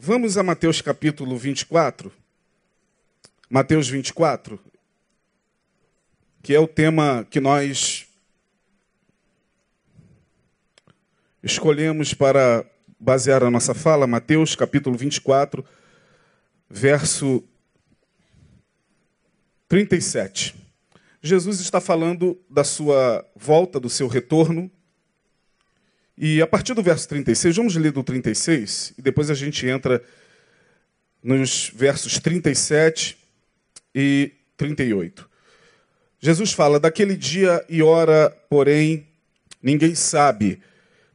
Vamos a Mateus capítulo 24. Mateus 24, que é o tema que nós escolhemos para basear a nossa fala. Mateus capítulo 24, verso 37. Jesus está falando da sua volta, do seu retorno e a partir do verso 36, vamos ler do 36 e depois a gente entra nos versos 37 e 38. Jesus fala: Daquele dia e hora, porém, ninguém sabe,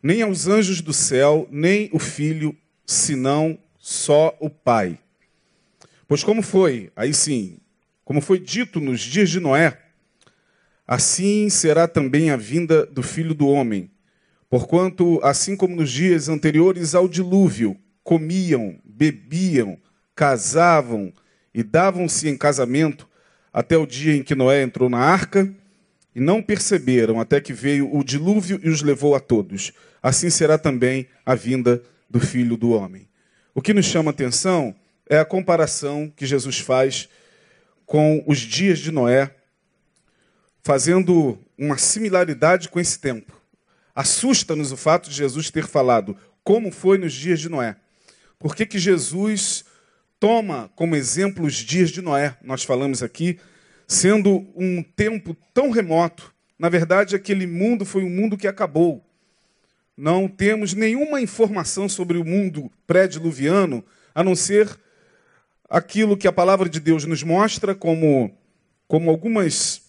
nem aos anjos do céu, nem o filho, senão só o Pai. Pois como foi, aí sim, como foi dito nos dias de Noé, assim será também a vinda do filho do homem. Porquanto, assim como nos dias anteriores ao dilúvio, comiam, bebiam, casavam e davam-se em casamento até o dia em que Noé entrou na arca, e não perceberam até que veio o dilúvio e os levou a todos. Assim será também a vinda do filho do homem. O que nos chama atenção é a comparação que Jesus faz com os dias de Noé, fazendo uma similaridade com esse tempo. Assusta-nos o fato de Jesus ter falado como foi nos dias de Noé. Por que, que Jesus toma como exemplo os dias de Noé? Nós falamos aqui, sendo um tempo tão remoto. Na verdade, aquele mundo foi um mundo que acabou. Não temos nenhuma informação sobre o mundo pré-diluviano, a não ser aquilo que a palavra de Deus nos mostra como, como algumas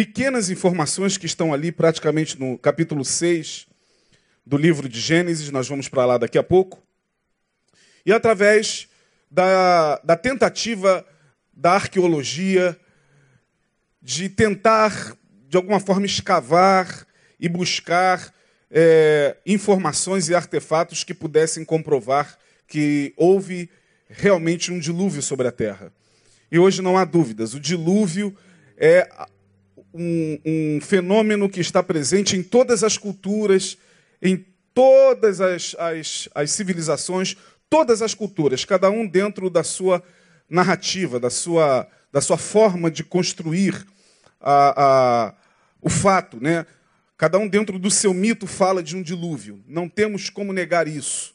pequenas informações que estão ali praticamente no capítulo 6 do livro de Gênesis, nós vamos para lá daqui a pouco. E através da, da tentativa da arqueologia de tentar, de alguma forma, escavar e buscar é, informações e artefatos que pudessem comprovar que houve realmente um dilúvio sobre a terra. E hoje não há dúvidas, o dilúvio é um, um fenômeno que está presente em todas as culturas, em todas as, as, as civilizações, todas as culturas, cada um dentro da sua narrativa, da sua, da sua forma de construir a, a, o fato. Né? Cada um dentro do seu mito fala de um dilúvio. Não temos como negar isso.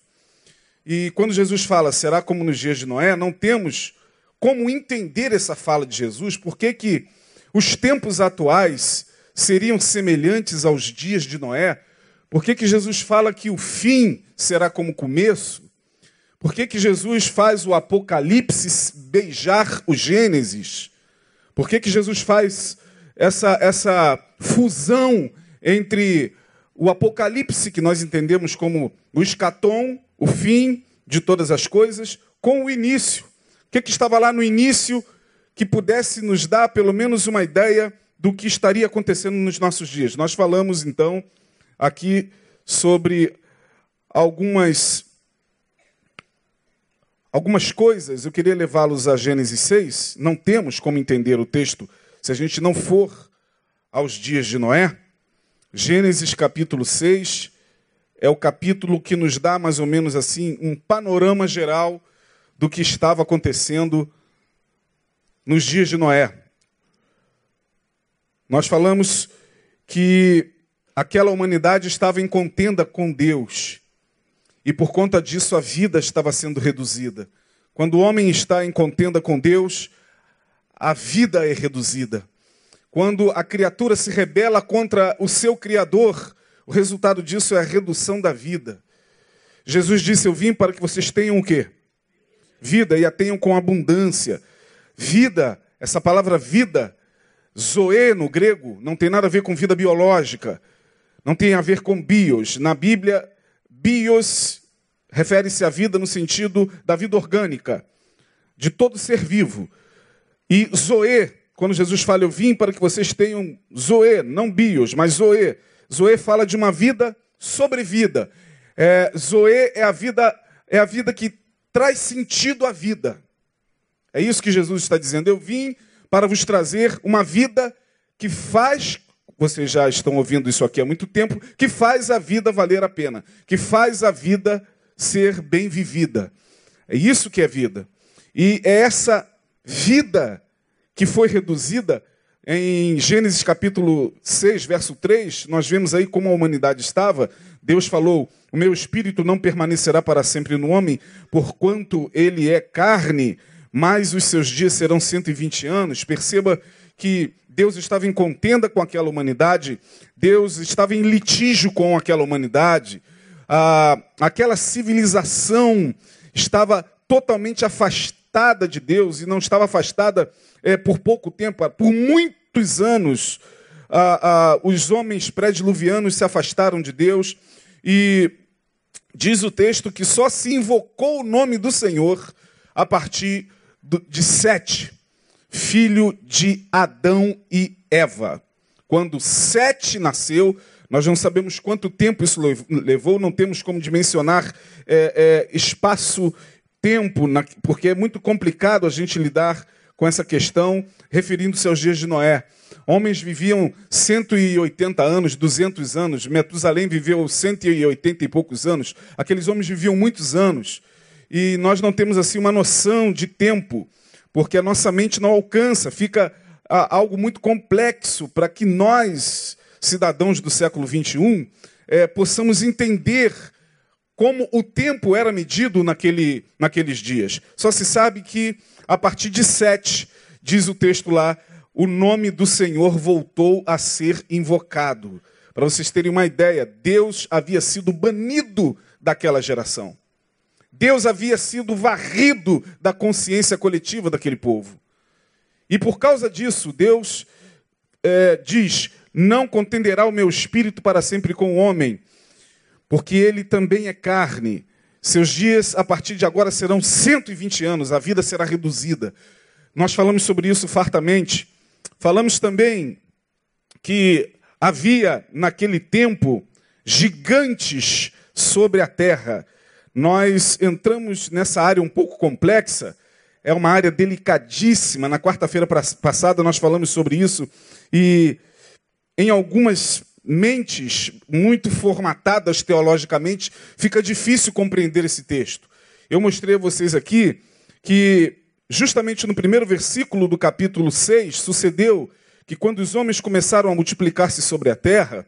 E quando Jesus fala, será como nos dias de Noé, não temos como entender essa fala de Jesus, porque que os tempos atuais seriam semelhantes aos dias de Noé? Por que, que Jesus fala que o fim será como o começo? Por que, que Jesus faz o Apocalipse beijar o Gênesis? Por que, que Jesus faz essa, essa fusão entre o Apocalipse, que nós entendemos como o escatom, o fim de todas as coisas, com o início? O que, que estava lá no início que pudesse nos dar pelo menos uma ideia do que estaria acontecendo nos nossos dias. Nós falamos então aqui sobre algumas algumas coisas. Eu queria levá-los a Gênesis 6. Não temos como entender o texto se a gente não for aos dias de Noé. Gênesis capítulo 6 é o capítulo que nos dá mais ou menos assim um panorama geral do que estava acontecendo nos dias de Noé. Nós falamos que aquela humanidade estava em contenda com Deus e por conta disso a vida estava sendo reduzida. Quando o homem está em contenda com Deus, a vida é reduzida. Quando a criatura se rebela contra o seu Criador, o resultado disso é a redução da vida. Jesus disse: Eu vim para que vocês tenham o quê? Vida e a tenham com abundância. Vida, essa palavra vida, zoe no grego, não tem nada a ver com vida biológica, não tem a ver com bios. Na Bíblia, bios refere-se à vida no sentido da vida orgânica, de todo ser vivo. E zoe, quando Jesus fala, eu vim para que vocês tenham zoe, não bios, mas zoe. Zoe fala de uma vida sobre vida. É, zoe é a vida, é a vida que traz sentido à vida. É isso que Jesus está dizendo. Eu vim para vos trazer uma vida que faz, vocês já estão ouvindo isso aqui há muito tempo, que faz a vida valer a pena, que faz a vida ser bem vivida. É isso que é vida. E é essa vida que foi reduzida em Gênesis capítulo 6, verso 3, nós vemos aí como a humanidade estava. Deus falou: O meu espírito não permanecerá para sempre no homem, porquanto ele é carne, mas os seus dias serão 120 anos. Perceba que Deus estava em contenda com aquela humanidade, Deus estava em litígio com aquela humanidade. Ah, aquela civilização estava totalmente afastada de Deus e não estava afastada é, por pouco tempo, por muitos anos, ah, ah, os homens pré-diluvianos se afastaram de Deus e diz o texto que só se invocou o nome do Senhor a partir de Sete, filho de Adão e Eva. Quando Sete nasceu, nós não sabemos quanto tempo isso levou, não temos como dimensionar é, é, espaço-tempo, porque é muito complicado a gente lidar com essa questão, referindo-se aos dias de Noé. Homens viviam 180 anos, 200 anos, Metusalém viveu 180 e poucos anos. Aqueles homens viviam muitos anos. E nós não temos assim uma noção de tempo, porque a nossa mente não alcança, fica algo muito complexo para que nós, cidadãos do século 21, é, possamos entender como o tempo era medido naquele, naqueles dias. Só se sabe que a partir de sete, diz o texto lá, o nome do Senhor voltou a ser invocado. Para vocês terem uma ideia, Deus havia sido banido daquela geração. Deus havia sido varrido da consciência coletiva daquele povo. E por causa disso, Deus é, diz: Não contenderá o meu espírito para sempre com o homem, porque ele também é carne. Seus dias a partir de agora serão 120 anos, a vida será reduzida. Nós falamos sobre isso fartamente. Falamos também que havia naquele tempo gigantes sobre a terra. Nós entramos nessa área um pouco complexa, é uma área delicadíssima. Na quarta-feira passada nós falamos sobre isso e em algumas mentes muito formatadas teologicamente, fica difícil compreender esse texto. Eu mostrei a vocês aqui que, justamente no primeiro versículo do capítulo 6, sucedeu que quando os homens começaram a multiplicar-se sobre a terra,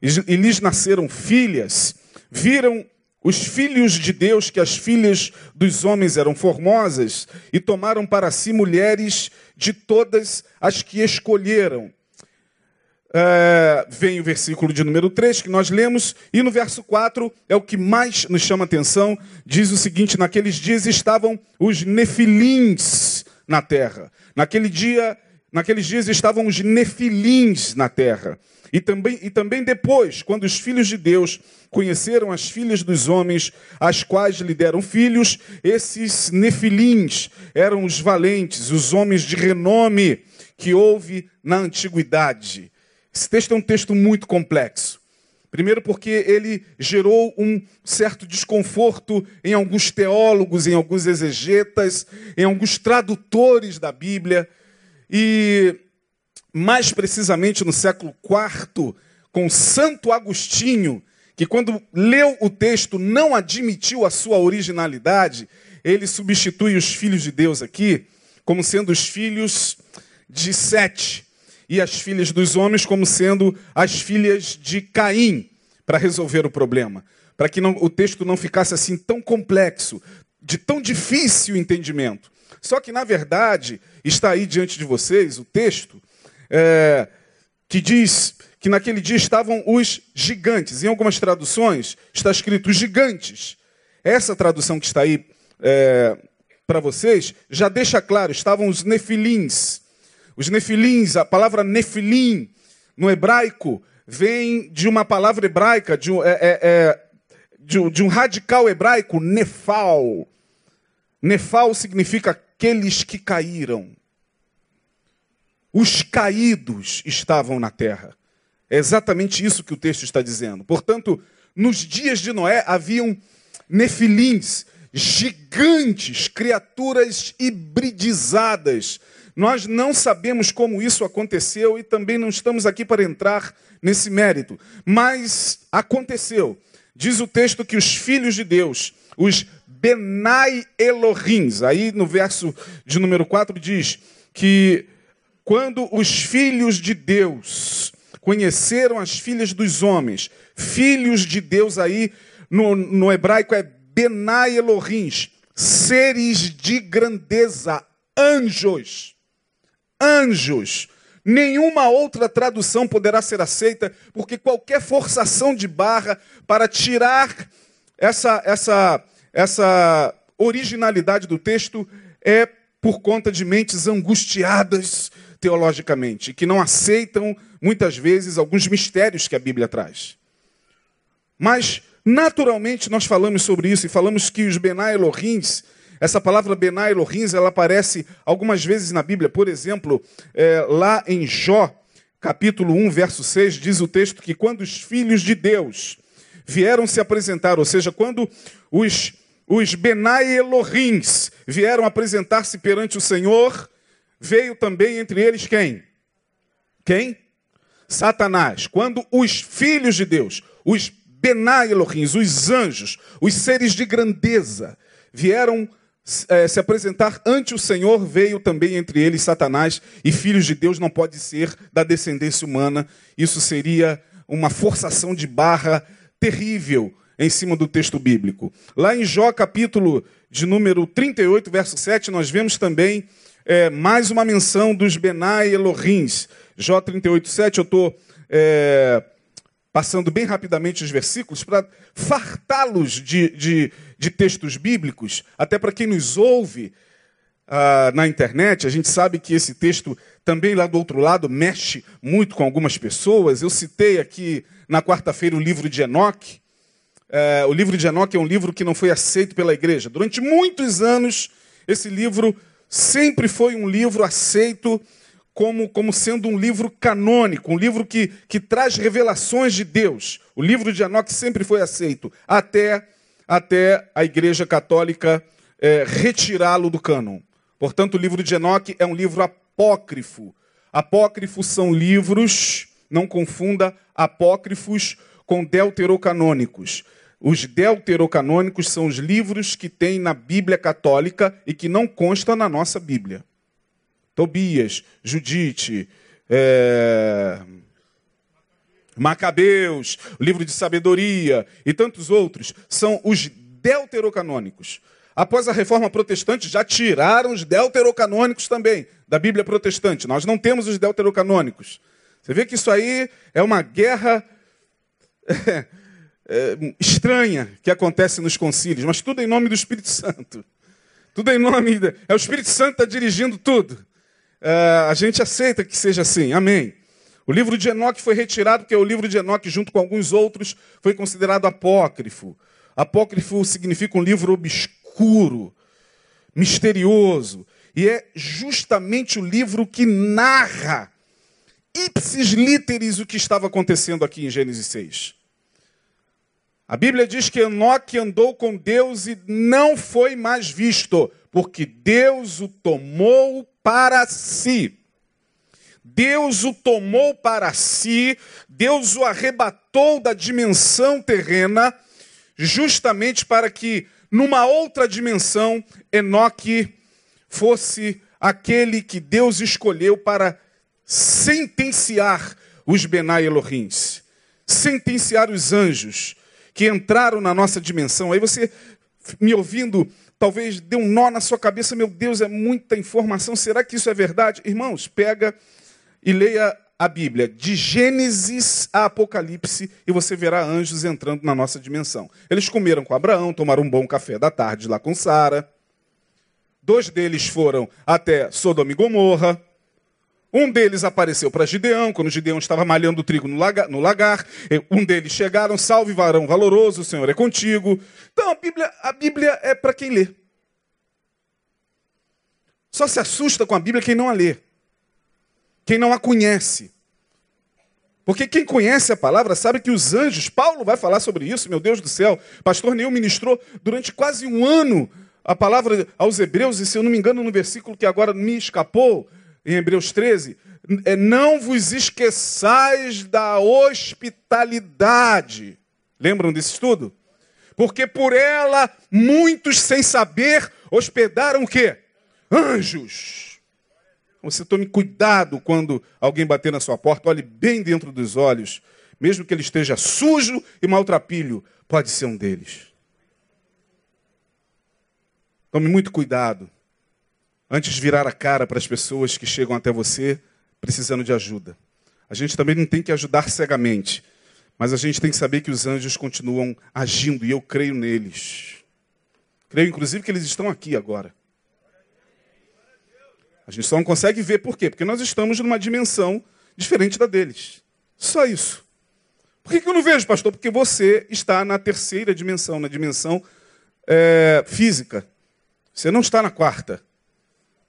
e lhes nasceram filhas, viram os filhos de Deus que as filhas dos homens eram formosas e tomaram para si mulheres de todas as que escolheram. É, vem o versículo de número 3 que nós lemos, e no verso 4 é o que mais nos chama atenção. Diz o seguinte: Naqueles dias estavam os nefilins na terra. Naquele dia, naqueles dias estavam os nefilins na terra. E também, e também depois, quando os filhos de Deus conheceram as filhas dos homens, as quais lhe deram filhos, esses nefilins eram os valentes, os homens de renome que houve na antiguidade. Esse texto é um texto muito complexo. Primeiro, porque ele gerou um certo desconforto em alguns teólogos, em alguns exegetas, em alguns tradutores da Bíblia. E, mais precisamente, no século IV, com Santo Agostinho, que, quando leu o texto, não admitiu a sua originalidade, ele substitui os filhos de Deus aqui como sendo os filhos de Sete e as filhas dos homens como sendo as filhas de Caim, para resolver o problema. Para que não, o texto não ficasse assim tão complexo, de tão difícil entendimento. Só que, na verdade, está aí diante de vocês o texto é, que diz que naquele dia estavam os gigantes. Em algumas traduções está escrito gigantes. Essa tradução que está aí é, para vocês já deixa claro: estavam os nefilins. Os nefilins, a palavra nefilim no hebraico vem de uma palavra hebraica, de um, é, é, é de, de um radical hebraico, nefal. Nefal significa aqueles que caíram. Os caídos estavam na terra. É exatamente isso que o texto está dizendo. Portanto, nos dias de Noé haviam nefilins, gigantes, criaturas hibridizadas, nós não sabemos como isso aconteceu e também não estamos aqui para entrar nesse mérito, mas aconteceu. Diz o texto que os filhos de Deus, os Benai Elohim. Aí no verso de número 4 diz que quando os filhos de Deus conheceram as filhas dos homens, filhos de Deus aí no, no hebraico é Benai Elohim, seres de grandeza, anjos. Anjos. Nenhuma outra tradução poderá ser aceita, porque qualquer forçação de barra para tirar essa, essa, essa originalidade do texto é por conta de mentes angustiadas teologicamente, que não aceitam muitas vezes alguns mistérios que a Bíblia traz. Mas, naturalmente, nós falamos sobre isso e falamos que os Benai Elohims, essa palavra Benai Elohims, ela aparece algumas vezes na Bíblia. Por exemplo, é, lá em Jó, capítulo 1, verso 6, diz o texto que quando os filhos de Deus vieram se apresentar, ou seja, quando os, os Benai Elohims vieram apresentar-se perante o Senhor, veio também entre eles quem? Quem? Satanás. Quando os filhos de Deus, os Benai Elohim, os anjos, os seres de grandeza, vieram é, se apresentar ante o Senhor, veio também entre eles Satanás, e filhos de Deus não pode ser da descendência humana. Isso seria uma forçação de barra terrível em cima do texto bíblico. Lá em Jó, capítulo de número 38, verso 7, nós vemos também é, mais uma menção dos Benai Elohims. Jó 38, 7, eu estou é, passando bem rapidamente os versículos para fartá-los de, de, de, textos bíblicos, até para quem nos ouve ah, na internet, a gente sabe que esse texto também lá do outro lado mexe muito com algumas pessoas. Eu citei aqui na quarta-feira o livro de Enoque. É, o livro de Enoque é um livro que não foi aceito pela igreja. Durante muitos anos, esse livro sempre foi um livro aceito como, como sendo um livro canônico, um livro que, que traz revelações de Deus. O livro de Enoque sempre foi aceito, até, até a Igreja Católica é, retirá-lo do cânon. Portanto, o livro de Enoque é um livro apócrifo. Apócrifos são livros, não confunda apócrifos com deuterocanônicos. Os deuterocanônicos são os livros que tem na Bíblia católica e que não constam na nossa Bíblia. Tobias, Judite, é... Macabeus, livro de sabedoria e tantos outros são os deuterocanônicos. Após a reforma protestante, já tiraram os deuterocanônicos também da Bíblia protestante. Nós não temos os deuterocanônicos. Você vê que isso aí é uma guerra é, estranha que acontece nos concílios, mas tudo em nome do Espírito Santo. Tudo em nome. De... É o Espírito Santo está dirigindo tudo. É, a gente aceita que seja assim. Amém. O livro de Enoque foi retirado porque o livro de Enoque, junto com alguns outros, foi considerado apócrifo. Apócrifo significa um livro obscuro, misterioso. E é justamente o livro que narra, ipsis literis, o que estava acontecendo aqui em Gênesis 6. A Bíblia diz que Enoque andou com Deus e não foi mais visto, porque Deus o tomou para si. Deus o tomou para si, Deus o arrebatou da dimensão terrena, justamente para que, numa outra dimensão, Enoque fosse aquele que Deus escolheu para sentenciar os Benai Elohims, sentenciar os anjos, que entraram na nossa dimensão. Aí você, me ouvindo, talvez dê um nó na sua cabeça, meu Deus, é muita informação. Será que isso é verdade? Irmãos, pega e leia a Bíblia, de Gênesis a Apocalipse, e você verá anjos entrando na nossa dimensão. Eles comeram com Abraão, tomaram um bom café da tarde lá com Sara. Dois deles foram até Sodoma e Gomorra. Um deles apareceu para Gideão, quando Gideão estava malhando o trigo no no lagar. Um deles chegaram, salve varão valoroso, o Senhor é contigo. Então a Bíblia, a Bíblia é para quem lê. Só se assusta com a Bíblia quem não a lê. Quem não a conhece. Porque quem conhece a palavra sabe que os anjos, Paulo vai falar sobre isso, meu Deus do céu. Pastor Neil ministrou durante quase um ano a palavra aos Hebreus, e se eu não me engano, no versículo que agora me escapou, em Hebreus 13, é, não vos esqueçais da hospitalidade. Lembram desse estudo? porque por ela muitos sem saber hospedaram o quê? Anjos. Você tome cuidado quando alguém bater na sua porta, olhe bem dentro dos olhos, mesmo que ele esteja sujo e maltrapilho, pode ser um deles. Tome muito cuidado antes de virar a cara para as pessoas que chegam até você precisando de ajuda. A gente também não tem que ajudar cegamente, mas a gente tem que saber que os anjos continuam agindo e eu creio neles. Creio, inclusive, que eles estão aqui agora. A gente só não consegue ver por quê? Porque nós estamos numa dimensão diferente da deles. Só isso. Por que, eu não vejo, pastor? Porque você está na terceira dimensão, na dimensão é, física. Você não está na quarta.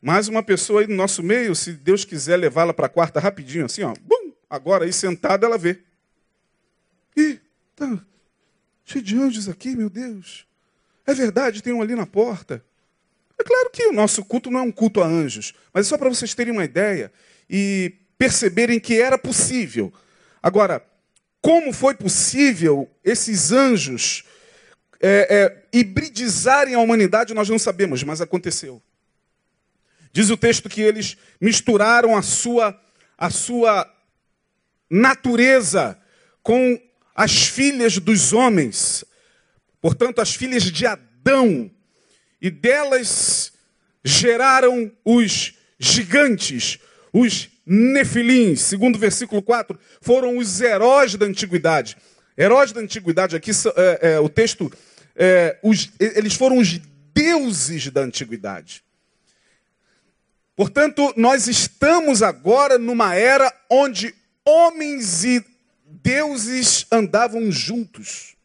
Mas uma pessoa aí no nosso meio, se Deus quiser levá-la para a quarta rapidinho, assim, ó, bum, agora aí sentada ela vê. Ih, tá cheio de anjos aqui, meu Deus. É verdade, tem um ali na porta. É claro que o nosso culto não é um culto a anjos, mas é só para vocês terem uma ideia e perceberem que era possível. Agora, como foi possível esses anjos é, é, hibridizarem a humanidade, nós não sabemos, mas aconteceu. Diz o texto que eles misturaram a sua, a sua natureza com as filhas dos homens, portanto, as filhas de Adão, e delas geraram os gigantes, os nefilins. Segundo o versículo 4, foram os heróis da antiguidade. Heróis da antiguidade, aqui é, é, o texto, é, os, eles foram os deuses da antiguidade. Portanto, nós estamos agora numa era onde homens e deuses andavam juntos.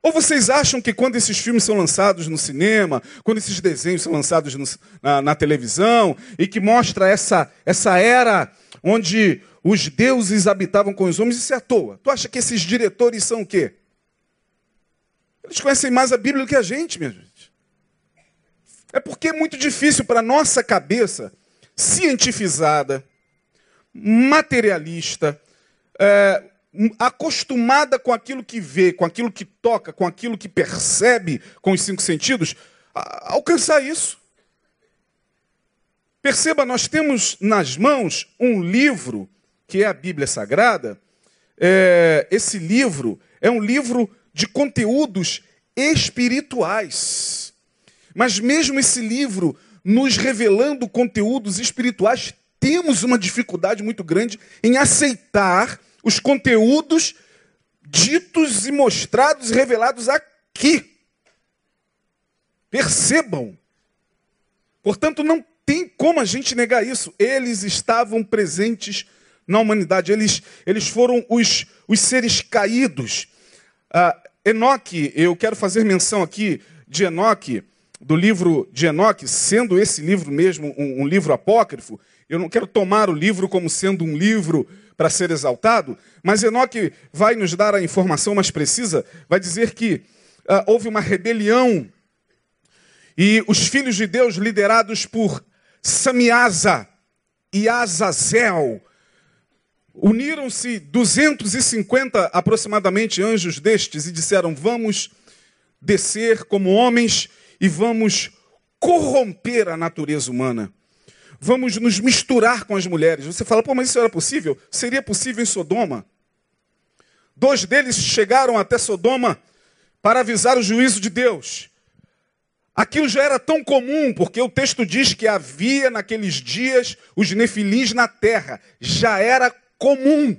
Ou vocês acham que quando esses filmes são lançados no cinema, quando esses desenhos são lançados no, na, na, televisão, e que mostra essa, essa era onde os deuses habitavam com os homens, isso é à toa? Tu acha que esses diretores são o quê? Eles conhecem mais a Bíblia do que a gente, gente. É porque é muito difícil para a nossa cabeça cientificada, materialista, é, acostumada com aquilo que vê, com aquilo que toca, com aquilo que percebe com os cinco sentidos, alcançar isso. Perceba, nós temos nas mãos um livro, que é a Bíblia Sagrada. É, esse livro é um livro de conteúdos espirituais. Mas mesmo esse livro nos revelando conteúdos espirituais, temos uma dificuldade muito grande em aceitar os conteúdos ditos e mostrados e revelados aqui. Percebam. Portanto, não tem como a gente negar isso. Eles estavam presentes na humanidade, eles, eles foram os, os seres caídos. Ah, Enoque, eu quero fazer menção aqui de Enoque, do livro de Enoque, sendo esse livro mesmo um, um livro apócrifo, eu não quero tomar o livro como sendo um livro para ser exaltado, mas Enoque vai nos dar a informação mais precisa, vai dizer que uh, houve uma rebelião e os filhos de Deus, liderados por Samiasa e Azazel, uniram-se 250 aproximadamente anjos destes e disseram: Vamos descer como homens e vamos corromper a natureza humana. Vamos nos misturar com as mulheres. Você fala, pô, mas isso era possível? Seria possível em Sodoma. Dois deles chegaram até Sodoma para avisar o juízo de Deus. Aquilo já era tão comum, porque o texto diz que havia naqueles dias os nefilins na terra. Já era comum.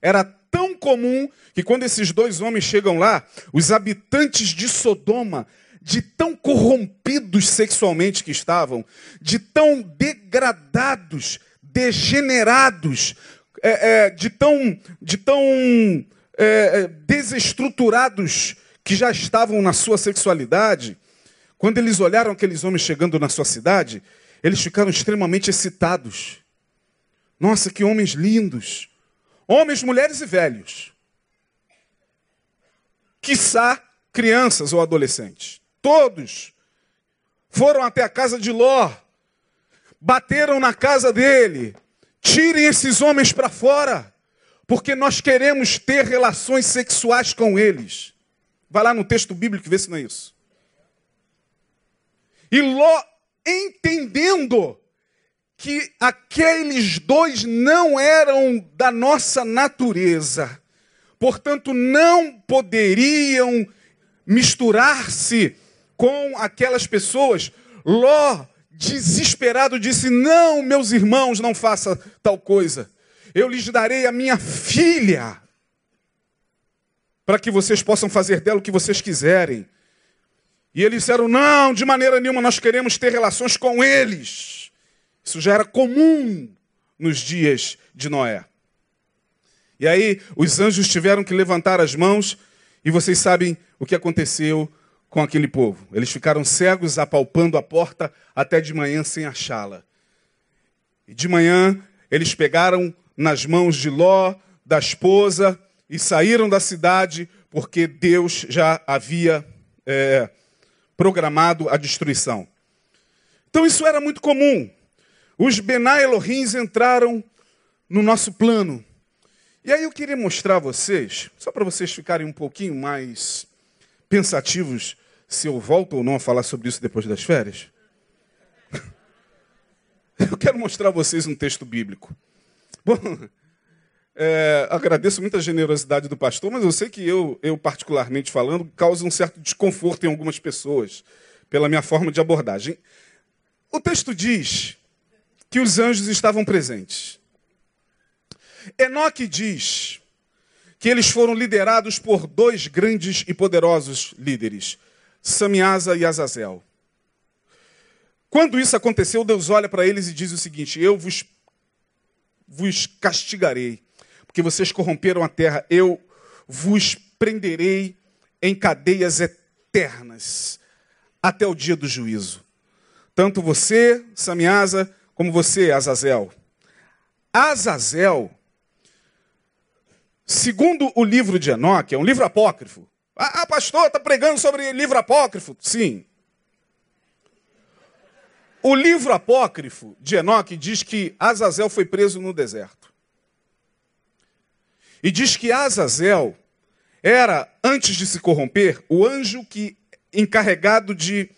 Era tão comum que quando esses dois homens chegam lá, os habitantes de Sodoma de tão corrompidos sexualmente que estavam, de tão degradados, degenerados, é, é, de tão, de tão é, é, desestruturados que já estavam na sua sexualidade, quando eles olharam aqueles homens chegando na sua cidade, eles ficaram extremamente excitados. Nossa, que homens lindos! Homens, mulheres e velhos. Quiçá crianças ou adolescentes. Todos foram até a casa de Ló, bateram na casa dele. Tirem esses homens para fora, porque nós queremos ter relações sexuais com eles. Vai lá no texto bíblico e vê se não é isso. E Ló, entendendo que aqueles dois não eram da nossa natureza, portanto, não poderiam misturar-se com aquelas pessoas. Ló, desesperado, disse: Não, meus irmãos, não faça tal coisa. Eu lhes darei a minha filha, para que vocês possam fazer dela o que vocês quiserem. E eles disseram: Não, de maneira nenhuma, nós queremos ter relações com eles. Isso já era comum nos dias de Noé. E aí os anjos tiveram que levantar as mãos, e vocês sabem o que aconteceu com aquele povo. Eles ficaram cegos, apalpando a porta até de manhã sem achá-la. E de manhã eles pegaram nas mãos de Ló, da esposa, e saíram da cidade, porque Deus já havia é, programado a destruição. Então isso era muito comum. Os Benai Elohims entraram no nosso plano. E aí eu queria mostrar a vocês, só para vocês ficarem um pouquinho mais pensativos se eu volto ou não a falar sobre isso depois das férias. Eu quero mostrar a vocês um texto bíblico. Bom, é, agradeço muito a generosidade do pastor, mas eu sei que eu, eu, particularmente falando, causa um certo desconforto em algumas pessoas, pela minha forma de abordagem. O texto diz que os anjos estavam presentes. Enoque diz que eles foram liderados por dois grandes e poderosos líderes, Samiasa e Azazel. Quando isso aconteceu, Deus olha para eles e diz o seguinte: Eu vos, vos castigarei, porque vocês corromperam a terra, eu vos prenderei em cadeias eternas até o dia do juízo. Tanto você, Samiasa, como você, Azazel. Azazel, segundo o livro de Enoque, é um livro apócrifo. Ah, pastor, está pregando sobre livro apócrifo? Sim. O livro apócrifo de Enoque diz que Azazel foi preso no deserto. E diz que Azazel era, antes de se corromper, o anjo que encarregado de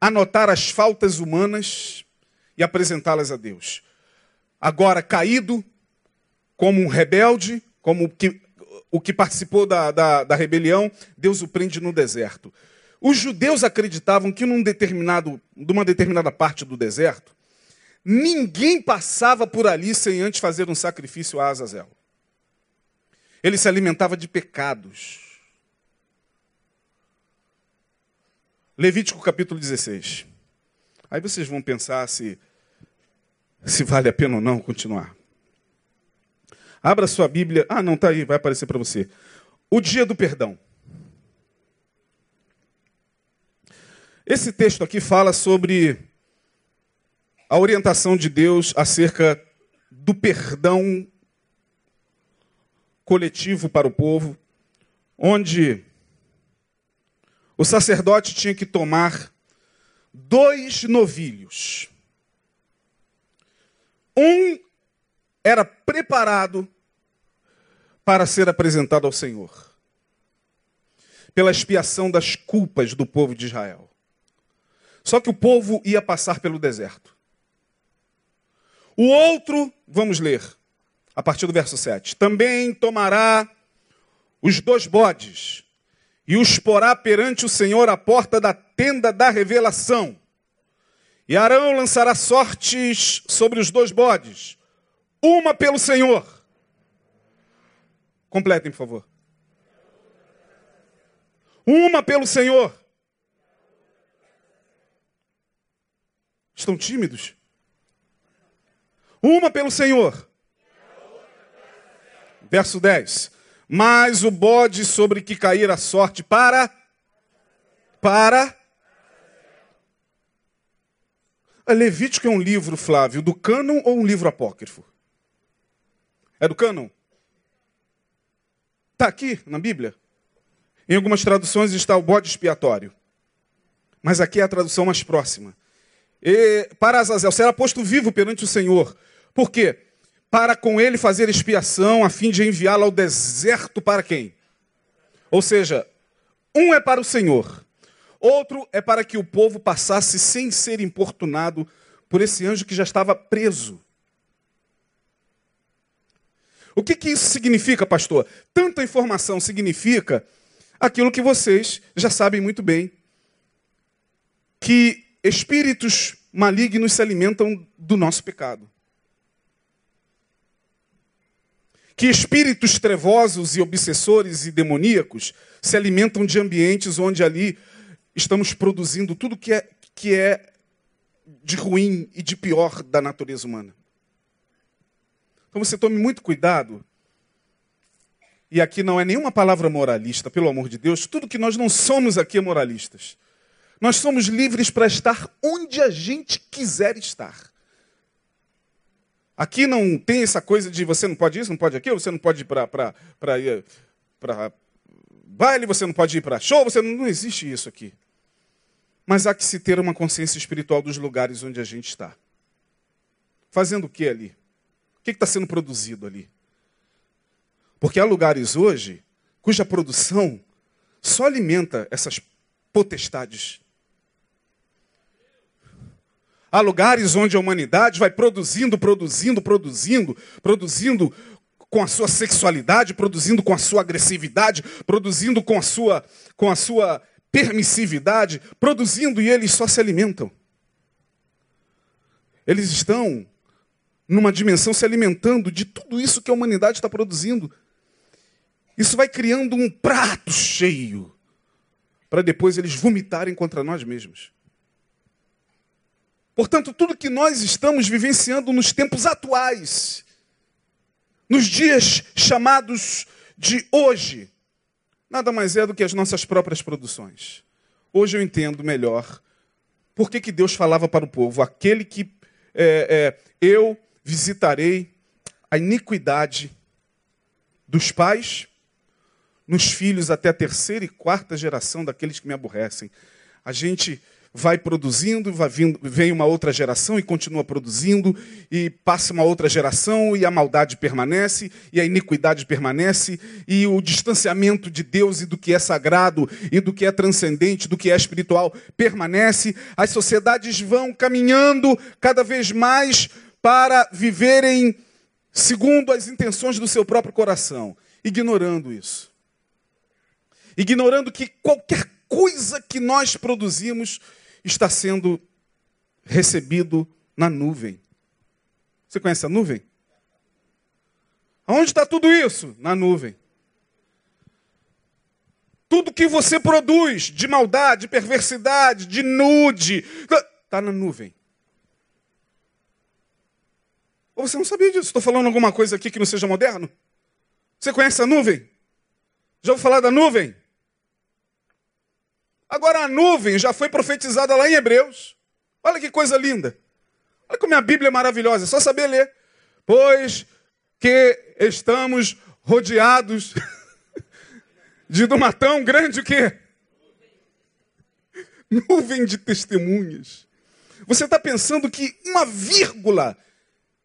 anotar as faltas humanas e apresentá-las a Deus. Agora, caído, como um rebelde, como que, o que participou da, da, da rebelião, Deus o prende no deserto. Os judeus acreditavam que num determinado, numa determinada parte do deserto, ninguém passava por ali sem antes fazer um sacrifício a Azazel. Ele se alimentava de pecados. Levítico capítulo 16. Aí vocês vão pensar se, se vale a pena ou não continuar. Abra sua Bíblia. Ah, não, está aí, vai aparecer para você. O dia do perdão. Esse texto aqui fala sobre a orientação de Deus acerca do perdão coletivo para o povo, onde o sacerdote tinha que tomar dois novilhos. Um era preparado para ser apresentado ao Senhor, pela expiação das culpas do povo de Israel. Só que o povo ia passar pelo deserto. O outro, vamos ler, a partir do verso 7. Também tomará os dois bodes e os porá perante o Senhor à porta da tenda da revelação. E Arão lançará sortes sobre os dois bodes, uma pelo Senhor. Completem, por favor. Uma pelo Senhor. Estão tímidos? Uma pelo Senhor. Verso 10 mas o bode sobre que cair a sorte para para Levítico é um livro, Flávio, do cânon ou um livro apócrifo? É do cânon? Está aqui na Bíblia. Em algumas traduções está o bode expiatório. Mas aqui é a tradução mais próxima. E, para Azazel, será posto vivo perante o Senhor. Por quê? para com ele fazer expiação, a fim de enviá-lo ao deserto para quem? Ou seja, um é para o Senhor, outro é para que o povo passasse sem ser importunado por esse anjo que já estava preso. O que, que isso significa, pastor? Tanta informação significa aquilo que vocês já sabem muito bem: que espíritos malignos se alimentam do nosso pecado. Que espíritos trevosos e obsessores e demoníacos se alimentam de ambientes onde ali estamos produzindo tudo que é, que é de ruim e de pior da natureza humana. Então você tome muito cuidado. E aqui não é nenhuma palavra moralista, pelo amor de Deus. Tudo que nós não somos aqui é moralistas. Nós somos livres para estar onde a gente quiser estar. Aqui não tem essa coisa de você não pode isso, não pode aquilo, você não pode ir para baile, você não pode ir para show, você não, não existe isso aqui. Mas há que se ter uma consciência espiritual dos lugares onde a gente está. Fazendo o que ali? O que está sendo produzido ali? Porque há lugares hoje cuja produção só alimenta essas potestades. Há lugares onde a humanidade vai produzindo, produzindo, produzindo, produzindo com a sua sexualidade, produzindo com a sua agressividade, produzindo com a sua, com a sua permissividade, produzindo e eles só se alimentam. Eles estão numa dimensão se alimentando de tudo isso que a humanidade está produzindo. Isso vai criando um prato cheio para depois eles vomitarem contra nós mesmos. Portanto, tudo que nós estamos vivenciando nos tempos atuais, nos dias chamados de hoje, nada mais é do que as nossas próprias produções. Hoje eu entendo melhor por que, que Deus falava para o povo: aquele que é, é, eu visitarei a iniquidade dos pais nos filhos até a terceira e quarta geração daqueles que me aborrecem. A gente vai produzindo, vai vindo, vem uma outra geração e continua produzindo, e passa uma outra geração e a maldade permanece, e a iniquidade permanece, e o distanciamento de Deus e do que é sagrado, e do que é transcendente, do que é espiritual permanece. As sociedades vão caminhando cada vez mais para viverem segundo as intenções do seu próprio coração, ignorando isso. Ignorando que qualquer coisa que nós produzimos está sendo recebido na nuvem. Você conhece a nuvem? Aonde está tudo isso? Na nuvem. Tudo que você produz de maldade, de perversidade, de nude, está na nuvem. Ou você não sabia disso? Estou falando alguma coisa aqui que não seja moderno? Você conhece a nuvem? Já ouviu falar da nuvem? Agora a nuvem já foi profetizada lá em Hebreus. Olha que coisa linda. Olha como a Bíblia é maravilhosa, é só saber ler. Pois que estamos rodeados de uma tão grande o quê? Nuvem de testemunhas. Você está pensando que uma vírgula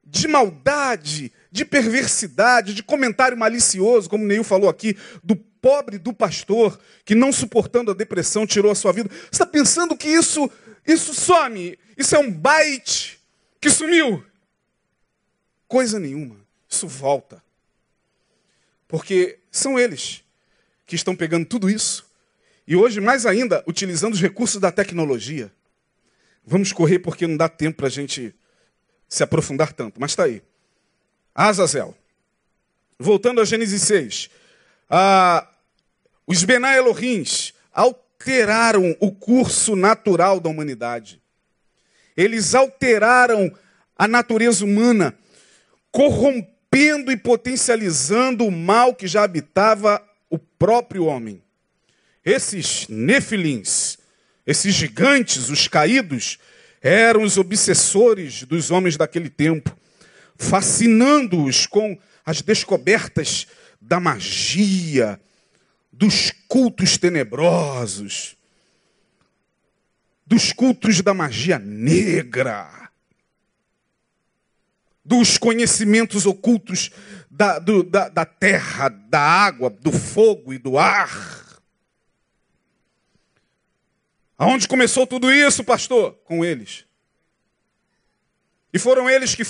de maldade, de perversidade, de comentário malicioso, como Neil falou aqui, do pobre do pastor que, não suportando a depressão, tirou a sua vida. Você está pensando que isso, isso some? Isso é um byte que sumiu? Coisa nenhuma. Isso volta. Porque são eles que estão pegando tudo isso e hoje, mais ainda, utilizando os recursos da tecnologia. Vamos correr porque não dá tempo para a gente se aprofundar tanto, mas está aí. Azazel. Voltando a Gênesis 6. Ah, os Benai Elohims alteraram o curso natural da humanidade. Eles alteraram a natureza humana, corrompendo e potencializando o mal que já habitava o próprio homem. Esses nefilins, esses gigantes, os caídos, eram os obsessores dos homens daquele tempo, fascinando-os com as descobertas da magia, dos cultos tenebrosos, dos cultos da magia negra, dos conhecimentos ocultos da, do, da, da terra, da água, do fogo e do ar. Aonde começou tudo isso, pastor? Com eles. E foram eles que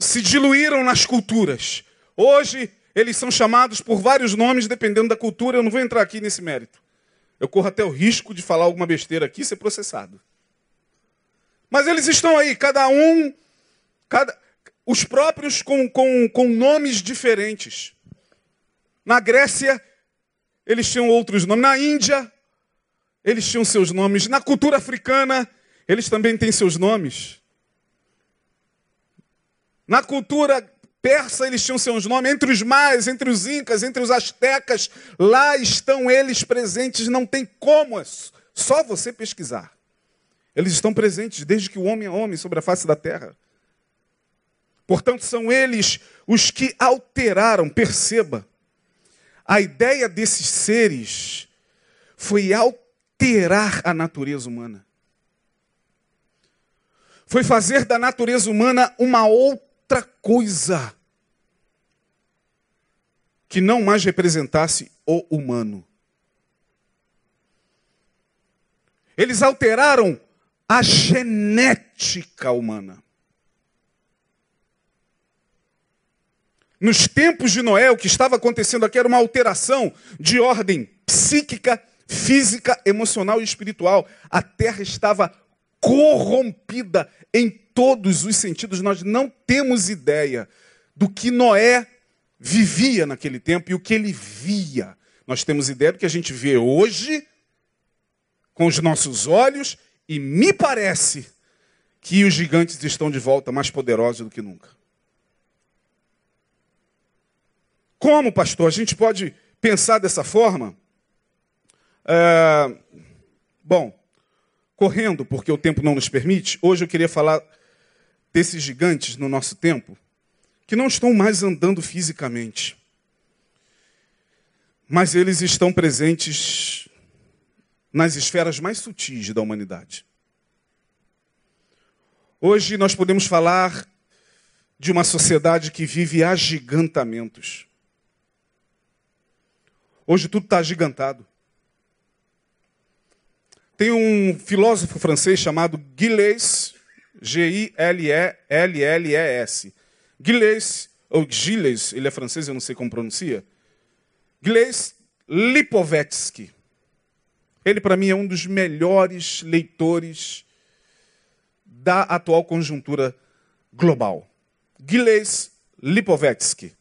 se diluíram nas culturas. Hoje, eles são chamados por vários nomes, dependendo da cultura. Eu não vou entrar aqui nesse mérito. Eu corro até o risco de falar alguma besteira aqui e ser processado. Mas eles estão aí, cada um, cada, os próprios com, com, com nomes diferentes. Na Grécia, eles tinham outros nomes. Na Índia, eles tinham seus nomes. Na cultura africana, eles também têm seus nomes. Na cultura persa, eles tinham seus nomes. Entre os maias, entre os incas, entre os astecas, lá estão eles presentes. Não tem como, é só você pesquisar. Eles estão presentes desde que o homem é homem sobre a face da terra. Portanto, são eles os que alteraram, perceba, a ideia desses seres foi alterar a natureza humana. Foi fazer da natureza humana uma outra coisa que não mais representasse o humano. Eles alteraram a genética humana. Nos tempos de Noé, o que estava acontecendo aqui era uma alteração de ordem psíquica, física, emocional e espiritual. A terra estava corrompida em todos os sentidos. Nós não temos ideia do que Noé vivia naquele tempo e o que ele via. Nós temos ideia do que a gente vê hoje com os nossos olhos e me parece que os gigantes estão de volta mais poderosos do que nunca. Como, pastor, a gente pode pensar dessa forma? É... Bom, correndo, porque o tempo não nos permite, hoje eu queria falar desses gigantes no nosso tempo, que não estão mais andando fisicamente, mas eles estão presentes nas esferas mais sutis da humanidade. Hoje nós podemos falar de uma sociedade que vive agigantamentos. Hoje tudo está agigantado. Tem um filósofo francês chamado Gilles, G-I-L-E-L-L-E-S. Gilles, ou Gilles, ele é francês, eu não sei como pronuncia. Gilles Lipovetsky. Ele, para mim, é um dos melhores leitores da atual conjuntura global. Gilles Lipovetsky.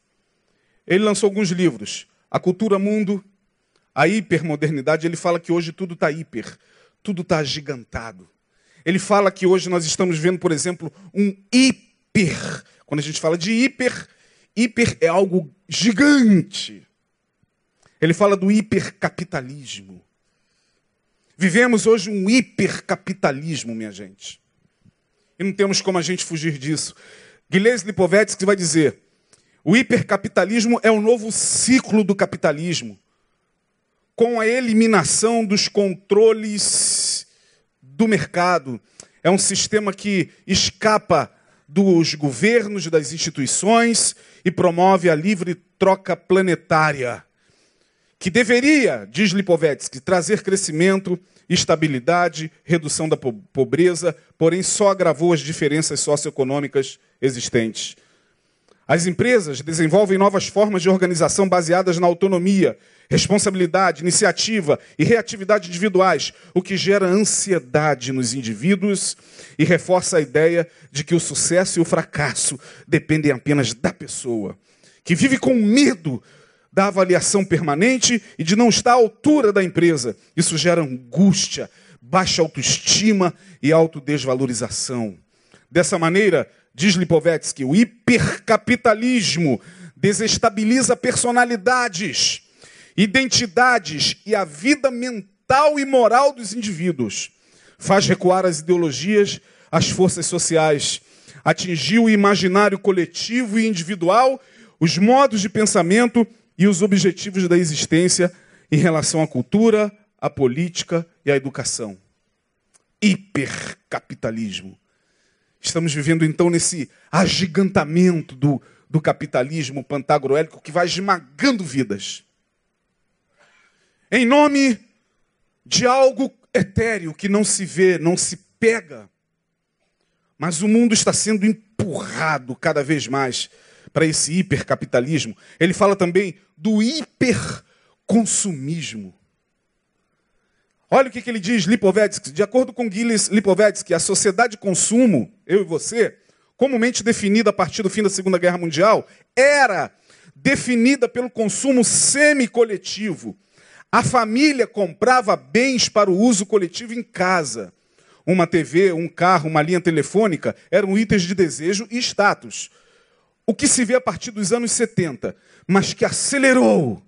Ele lançou alguns livros a cultura mundo, a hipermodernidade, ele fala que hoje tudo está hiper, tudo está agigantado. Ele fala que hoje nós estamos vendo, por exemplo, um hiper. Quando a gente fala de hiper, hiper é algo gigante. Ele fala do hipercapitalismo. Vivemos hoje um hipercapitalismo, minha gente. E não temos como a gente fugir disso. Gilles Lipovetsky vai dizer: o hipercapitalismo é o novo ciclo do capitalismo, com a eliminação dos controles do mercado. É um sistema que escapa dos governos, das instituições e promove a livre troca planetária, que deveria, diz Lipovetsky, trazer crescimento, estabilidade, redução da pobreza, porém só agravou as diferenças socioeconômicas existentes. As empresas desenvolvem novas formas de organização baseadas na autonomia, responsabilidade, iniciativa e reatividade individuais, o que gera ansiedade nos indivíduos e reforça a ideia de que o sucesso e o fracasso dependem apenas da pessoa, que vive com medo da avaliação permanente e de não estar à altura da empresa. Isso gera angústia, baixa autoestima e autodesvalorização. Dessa maneira, Diz Lipovetsky, o hipercapitalismo desestabiliza personalidades, identidades e a vida mental e moral dos indivíduos. Faz recuar as ideologias, as forças sociais. Atingiu o imaginário coletivo e individual, os modos de pensamento e os objetivos da existência em relação à cultura, à política e à educação. Hipercapitalismo Estamos vivendo então nesse agigantamento do, do capitalismo pantagruélico que vai esmagando vidas. Em nome de algo etéreo que não se vê, não se pega. Mas o mundo está sendo empurrado cada vez mais para esse hipercapitalismo. Ele fala também do hiperconsumismo. Olha o que, que ele diz, Lipovetsky. De acordo com Gilles Lipovetsky, a sociedade de consumo, eu e você, comumente definida a partir do fim da Segunda Guerra Mundial, era definida pelo consumo semi-coletivo. A família comprava bens para o uso coletivo em casa. Uma TV, um carro, uma linha telefônica eram itens de desejo e status. O que se vê a partir dos anos 70, mas que acelerou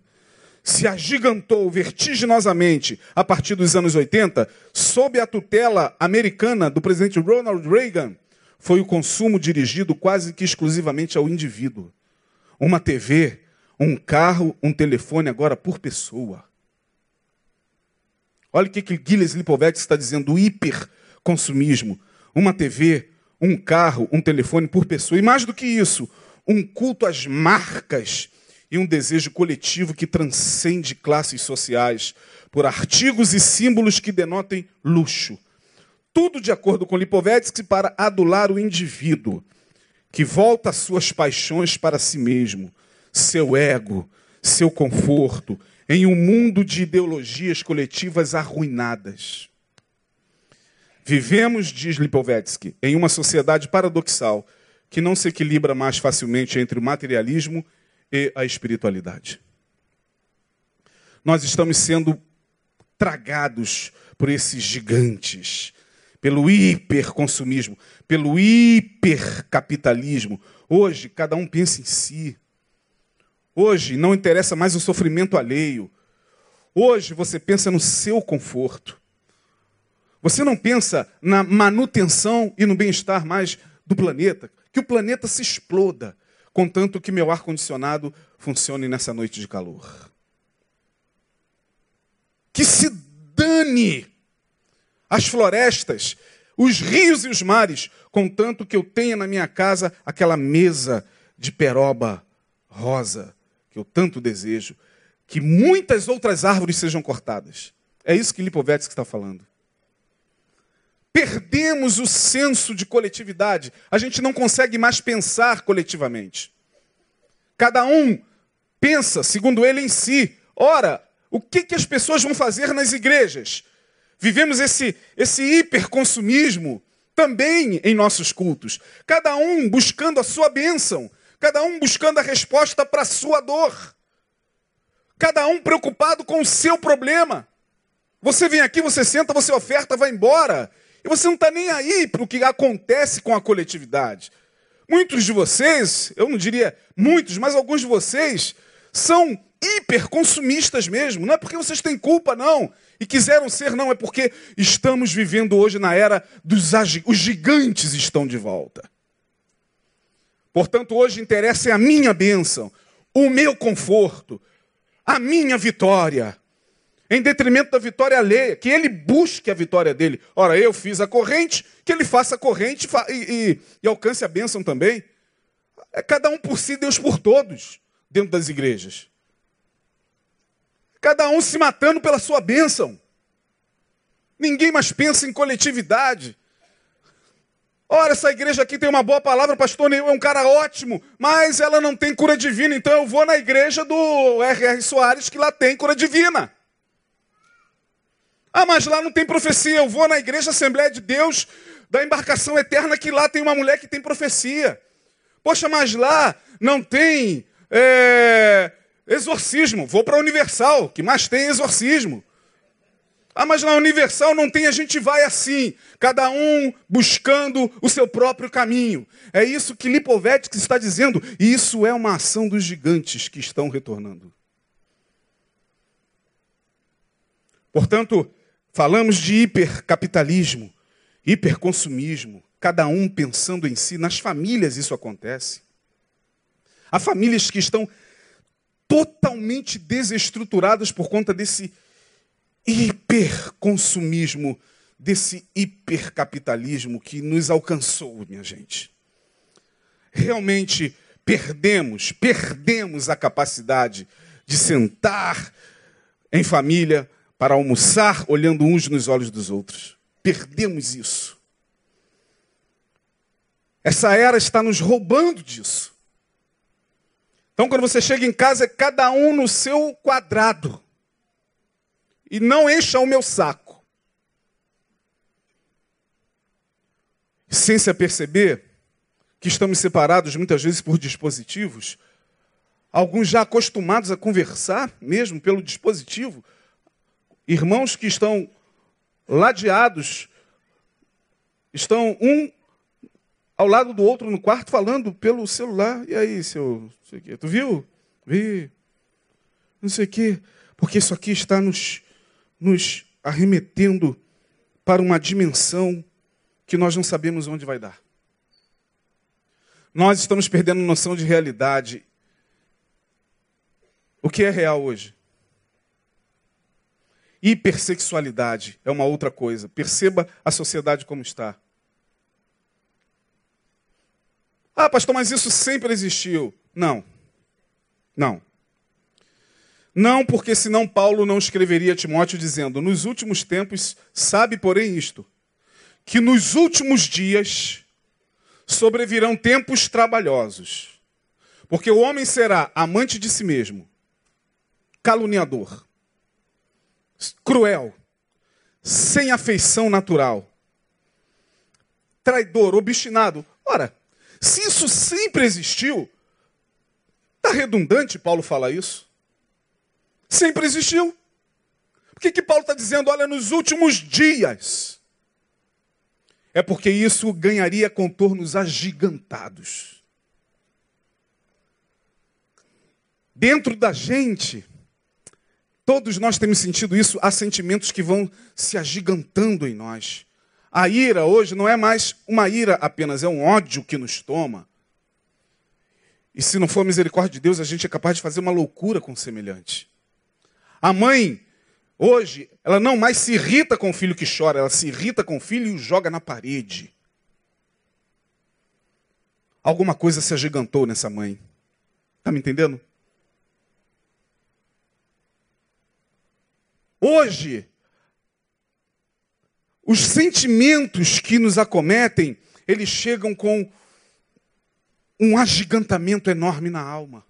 se agigantou vertiginosamente a partir dos anos 80, sob a tutela americana do presidente Ronald Reagan, foi o consumo dirigido quase que exclusivamente ao indivíduo. Uma TV, um carro, um telefone agora por pessoa. Olha o que, que Gilles Lipovetsky está dizendo, o hiperconsumismo. Uma TV, um carro, um telefone por pessoa. E mais do que isso, um culto às marcas e um desejo coletivo que transcende classes sociais, por artigos e símbolos que denotem luxo. Tudo de acordo com Lipovetsky para adular o indivíduo, que volta suas paixões para si mesmo, seu ego, seu conforto, em um mundo de ideologias coletivas arruinadas. Vivemos, diz Lipovetsky, em uma sociedade paradoxal que não se equilibra mais facilmente entre o materialismo e a espiritualidade. Nós estamos sendo tragados por esses gigantes, pelo hiperconsumismo, pelo hipercapitalismo. Hoje, cada um pensa em si. Hoje, não interessa mais o sofrimento alheio. Hoje, você pensa no seu conforto. Você não pensa na manutenção e no bem-estar mais do planeta. Que o planeta se exploda contanto que meu ar-condicionado funcione nessa noite de calor. Que se dane as florestas, os rios e os mares, contanto que eu tenha na minha casa aquela mesa de peroba rosa que eu tanto desejo, que muitas outras árvores sejam cortadas. É isso que Lipovetsky está falando. Perdemos o senso de coletividade. A gente não consegue mais pensar coletivamente. Cada um pensa, segundo ele, em si. Ora, o que, que as pessoas vão fazer nas igrejas? Vivemos esse, esse hiperconsumismo também em nossos cultos. Cada um buscando a sua bênção. Cada um buscando a resposta para a sua dor. Cada um preocupado com o seu problema. Você vem aqui, você senta, você oferta, vai embora. E você não está nem aí para o que acontece com a coletividade. Muitos de vocês, eu não diria muitos, mas alguns de vocês, são hiperconsumistas mesmo. Não é porque vocês têm culpa, não. E quiseram ser, não. É porque estamos vivendo hoje na era dos os gigantes estão de volta. Portanto, hoje interessa a minha bênção, o meu conforto, a minha vitória em detrimento da vitória alheia, que ele busque a vitória dele. Ora, eu fiz a corrente, que ele faça a corrente e, e, e alcance a bênção também. É cada um por si, Deus por todos, dentro das igrejas. Cada um se matando pela sua bênção. Ninguém mais pensa em coletividade. Ora, essa igreja aqui tem uma boa palavra, pastor Neil é um cara ótimo, mas ela não tem cura divina, então eu vou na igreja do R.R. Soares, que lá tem cura divina. Ah, mas lá não tem profecia. Eu vou na igreja Assembleia de Deus da embarcação eterna, que lá tem uma mulher que tem profecia. Poxa, mas lá não tem é, exorcismo. Vou para a Universal, que mais tem exorcismo. Ah, mas na Universal não tem, a gente vai assim, cada um buscando o seu próprio caminho. É isso que Lipovetsky está dizendo, e isso é uma ação dos gigantes que estão retornando. Portanto, Falamos de hipercapitalismo, hiperconsumismo, cada um pensando em si. Nas famílias isso acontece. Há famílias que estão totalmente desestruturadas por conta desse hiperconsumismo desse hipercapitalismo que nos alcançou, minha gente. Realmente perdemos, perdemos a capacidade de sentar em família para almoçar olhando uns nos olhos dos outros. Perdemos isso. Essa era está nos roubando disso. Então, quando você chega em casa, é cada um no seu quadrado. E não encha o meu saco. Sem se aperceber que estamos separados muitas vezes por dispositivos, alguns já acostumados a conversar mesmo pelo dispositivo, irmãos que estão ladeados, estão um ao lado do outro no quarto falando pelo celular. E aí, seu, sei quê, tu viu? Vi. Não sei o quê. Porque isso aqui está nos, nos arremetendo para uma dimensão que nós não sabemos onde vai dar. Nós estamos perdendo noção de realidade. O que é real hoje? Hipersexualidade é uma outra coisa. Perceba a sociedade como está. Ah, pastor, mas isso sempre existiu. Não. Não. Não, porque senão Paulo não escreveria a Timóteo dizendo: Nos últimos tempos, sabe, porém, isto, que nos últimos dias sobrevirão tempos trabalhosos. Porque o homem será amante de si mesmo, caluniador, cruel, sem afeição natural, traidor, obstinado. Ora, se isso sempre existiu, está redundante Paulo falar isso? Sempre existiu. Por que, que Paulo está dizendo, olha, nos últimos dias? É porque isso ganharia contornos agigantados. Dentro da gente, todos nós temos sentido isso, há sentimentos que vão se agigantando em nós. A ira hoje não é mais uma ira apenas, é um ódio que nos toma. E se não for misericórdia de Deus, a gente é capaz de fazer uma loucura com o semelhante. A mãe, hoje, ela não mais se irrita com o filho que chora, ela se irrita com o filho e o joga na parede. Alguma coisa se agigantou nessa mãe. Está me entendendo? Hoje, os sentimentos que nos acometem, eles chegam com um agigantamento enorme na alma.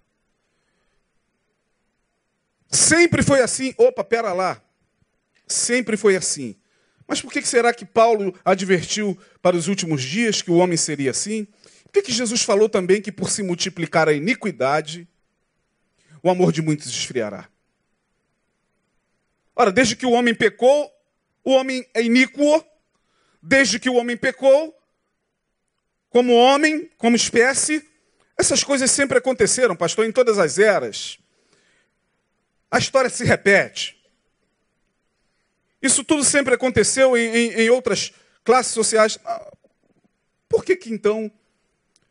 Sempre foi assim. Opa, pera lá. Sempre foi assim. Mas por que será que Paulo advertiu para os últimos dias que o homem seria assim? Por que, Jesus falou também que por se multiplicar a iniquidade, o amor de muitos esfriará? Ora, desde que o homem pecou, o homem é iníquo, desde que o homem pecou, como homem, como espécie, essas coisas sempre aconteceram, pastor, em todas as eras. A história se repete. Isso tudo sempre aconteceu em, em, em outras classes sociais. Ah, por que, que então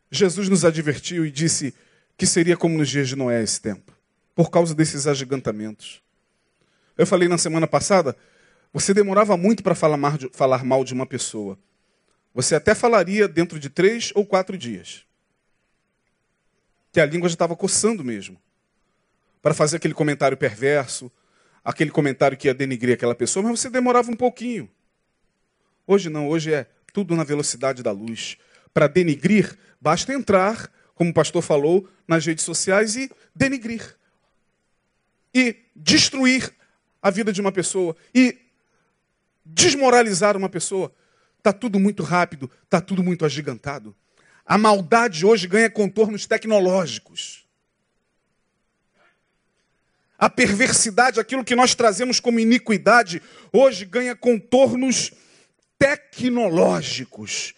Jesus nos advertiu e disse que seria como nos dias de Noé esse tempo? Por causa desses agigantamentos. Eu falei na semana passada você demorava muito para falar, mal de uma pessoa. Você até falaria dentro de três ou quatro dias. Que a língua já estava coçando mesmo. Para fazer aquele comentário perverso, aquele comentário que ia denigrir aquela pessoa, mas você demorava um pouquinho. Hoje não, hoje é tudo na velocidade da luz. Para denigrir, basta entrar, como o pastor falou, nas redes sociais e denigrir. E destruir a vida de uma pessoa. E desmoralizar uma pessoa. Está tudo muito rápido, está tudo muito agigantado. A maldade hoje ganha contornos tecnológicos. A perversidade, aquilo que nós trazemos como iniquidade, hoje ganha contornos tecnológicos.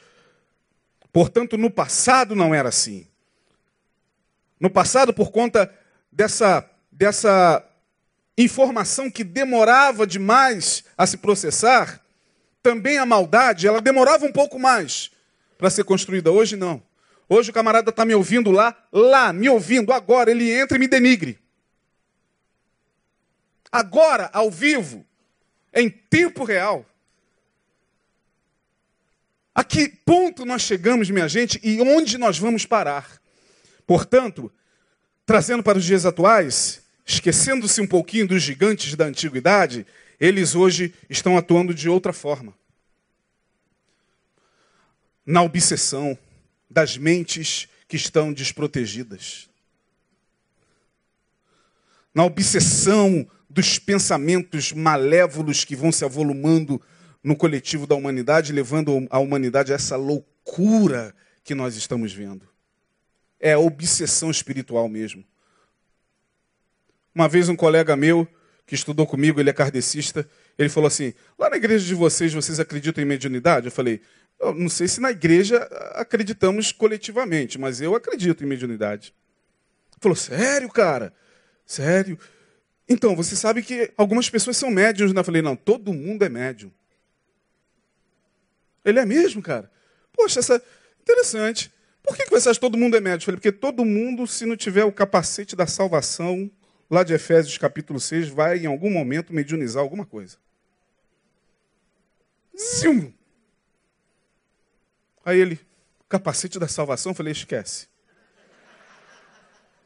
Portanto, no passado não era assim. No passado, por conta dessa, dessa informação que demorava demais a se processar, também a maldade, ela demorava um pouco mais para ser construída. Hoje não. Hoje o camarada está me ouvindo lá, lá, me ouvindo, agora, ele entra e me denigre. Agora, ao vivo, em tempo real. A que ponto nós chegamos, minha gente, e onde nós vamos parar? Portanto, trazendo para os dias atuais, esquecendo-se um pouquinho dos gigantes da antiguidade, eles hoje estão atuando de outra forma. Na obsessão das mentes que estão desprotegidas. Na obsessão dos pensamentos malévolos que vão se avolumando no coletivo da humanidade, levando a humanidade a essa loucura que nós estamos vendo. É a obsessão espiritual mesmo. Uma vez um colega meu, que estudou comigo, ele é kardecista, ele falou assim: lá na igreja de vocês, vocês acreditam em mediunidade? Eu falei: eu não sei se na igreja acreditamos coletivamente, mas eu acredito em mediunidade. Ele falou: sério, cara? Sério? Então, você sabe que algumas pessoas são médiums, né? Eu falei: não, todo mundo é médium. Ele é mesmo, cara? Poxa, essa interessante. Por que você acha que todo mundo é médium? Eu falei: porque todo mundo, se não tiver o capacete da salvação, lá de Efésios capítulo 6, vai em algum momento mediunizar alguma coisa. Zim! Aí ele, capacete da salvação, eu falei, esquece.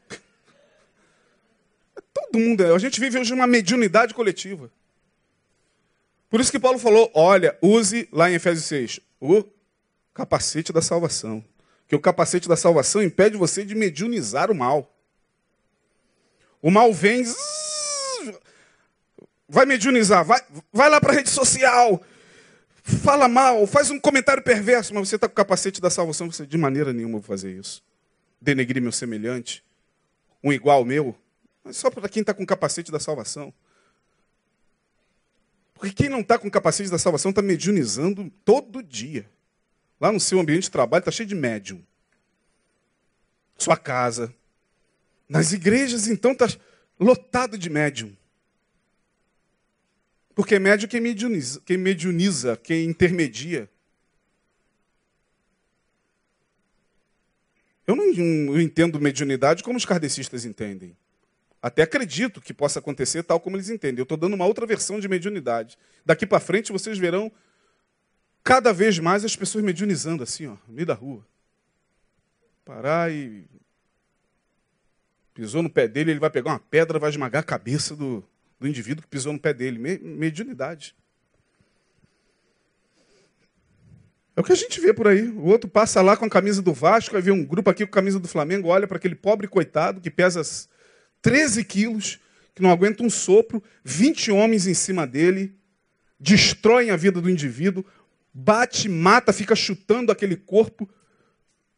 Todo mundo, a gente vive hoje uma mediunidade coletiva. Por isso que Paulo falou, olha, use lá em Efésios 6, o capacete da salvação. Que o capacete da salvação impede você de mediunizar o mal. O mal vem, vai mediunizar, vai, vai lá para a rede social, fala mal, faz um comentário perverso, mas você está com o capacete da salvação, você de maneira nenhuma vou fazer isso. Denegrir meu semelhante, um igual meu, mas só para quem está com o capacete da salvação. Porque quem não está com o capacete da salvação está mediunizando todo dia. Lá no seu ambiente de trabalho está cheio de médium. Sua casa, nas igrejas, então, está lotado de médium. Porque médium é quem mediuniza, quem mediuniza, quem intermedia. Eu não, entendo mediunidade como os kardecistas entendem. Até acredito que possa acontecer tal como eles entendem. Eu estou dando uma outra versão de mediunidade. Daqui para frente vocês verão cada vez mais as pessoas mediunizando assim, ó, no meio da rua. Parar e pisou no pé dele, ele vai pegar uma pedra, vai esmagar a cabeça do, do indivíduo que pisou no pé dele. Mediunidade. É o que a gente vê por aí. O outro passa lá com a camisa do Vasco, vai ver um grupo aqui com a camisa do Flamengo, olha para aquele pobre coitado que pesa 13 quilos, que não aguenta um sopro, 20 homens em cima dele, destroem a vida do indivíduo, bate, mata, fica chutando aquele corpo.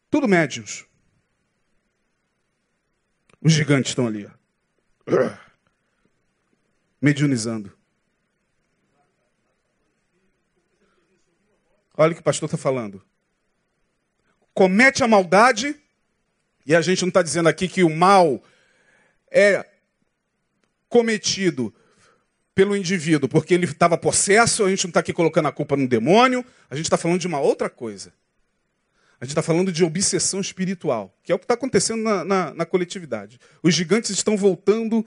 Tudo médios. Os gigantes estão ali. Ó. Mediunizando. Olha o que o pastor está falando. Comete a maldade, e a gente não está dizendo aqui que o mal é cometido pelo indivíduo porque ele estava possesso, a gente não está aqui colocando a culpa no demônio, a gente está falando de uma outra coisa. A gente está falando de obsessão espiritual, que é o que está acontecendo na, na, na, coletividade. Os gigantes estão voltando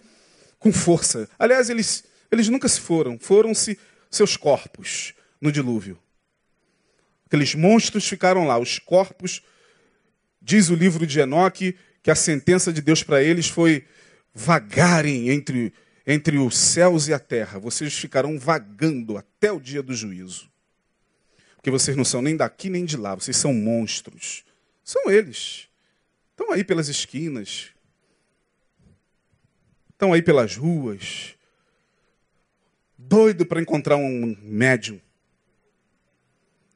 com força. Aliás, eles, eles nunca se foram, foram-se seus corpos no dilúvio. Aqueles monstros ficaram lá, os corpos. Diz o livro de Enoque que a sentença de Deus para eles foi vagarem entre, entre os céus e a terra. Vocês ficarão vagando até o dia do juízo. Porque vocês não são nem daqui nem de lá, vocês são monstros. São eles. Estão aí pelas esquinas. Estão aí pelas ruas. Doido para encontrar um médium.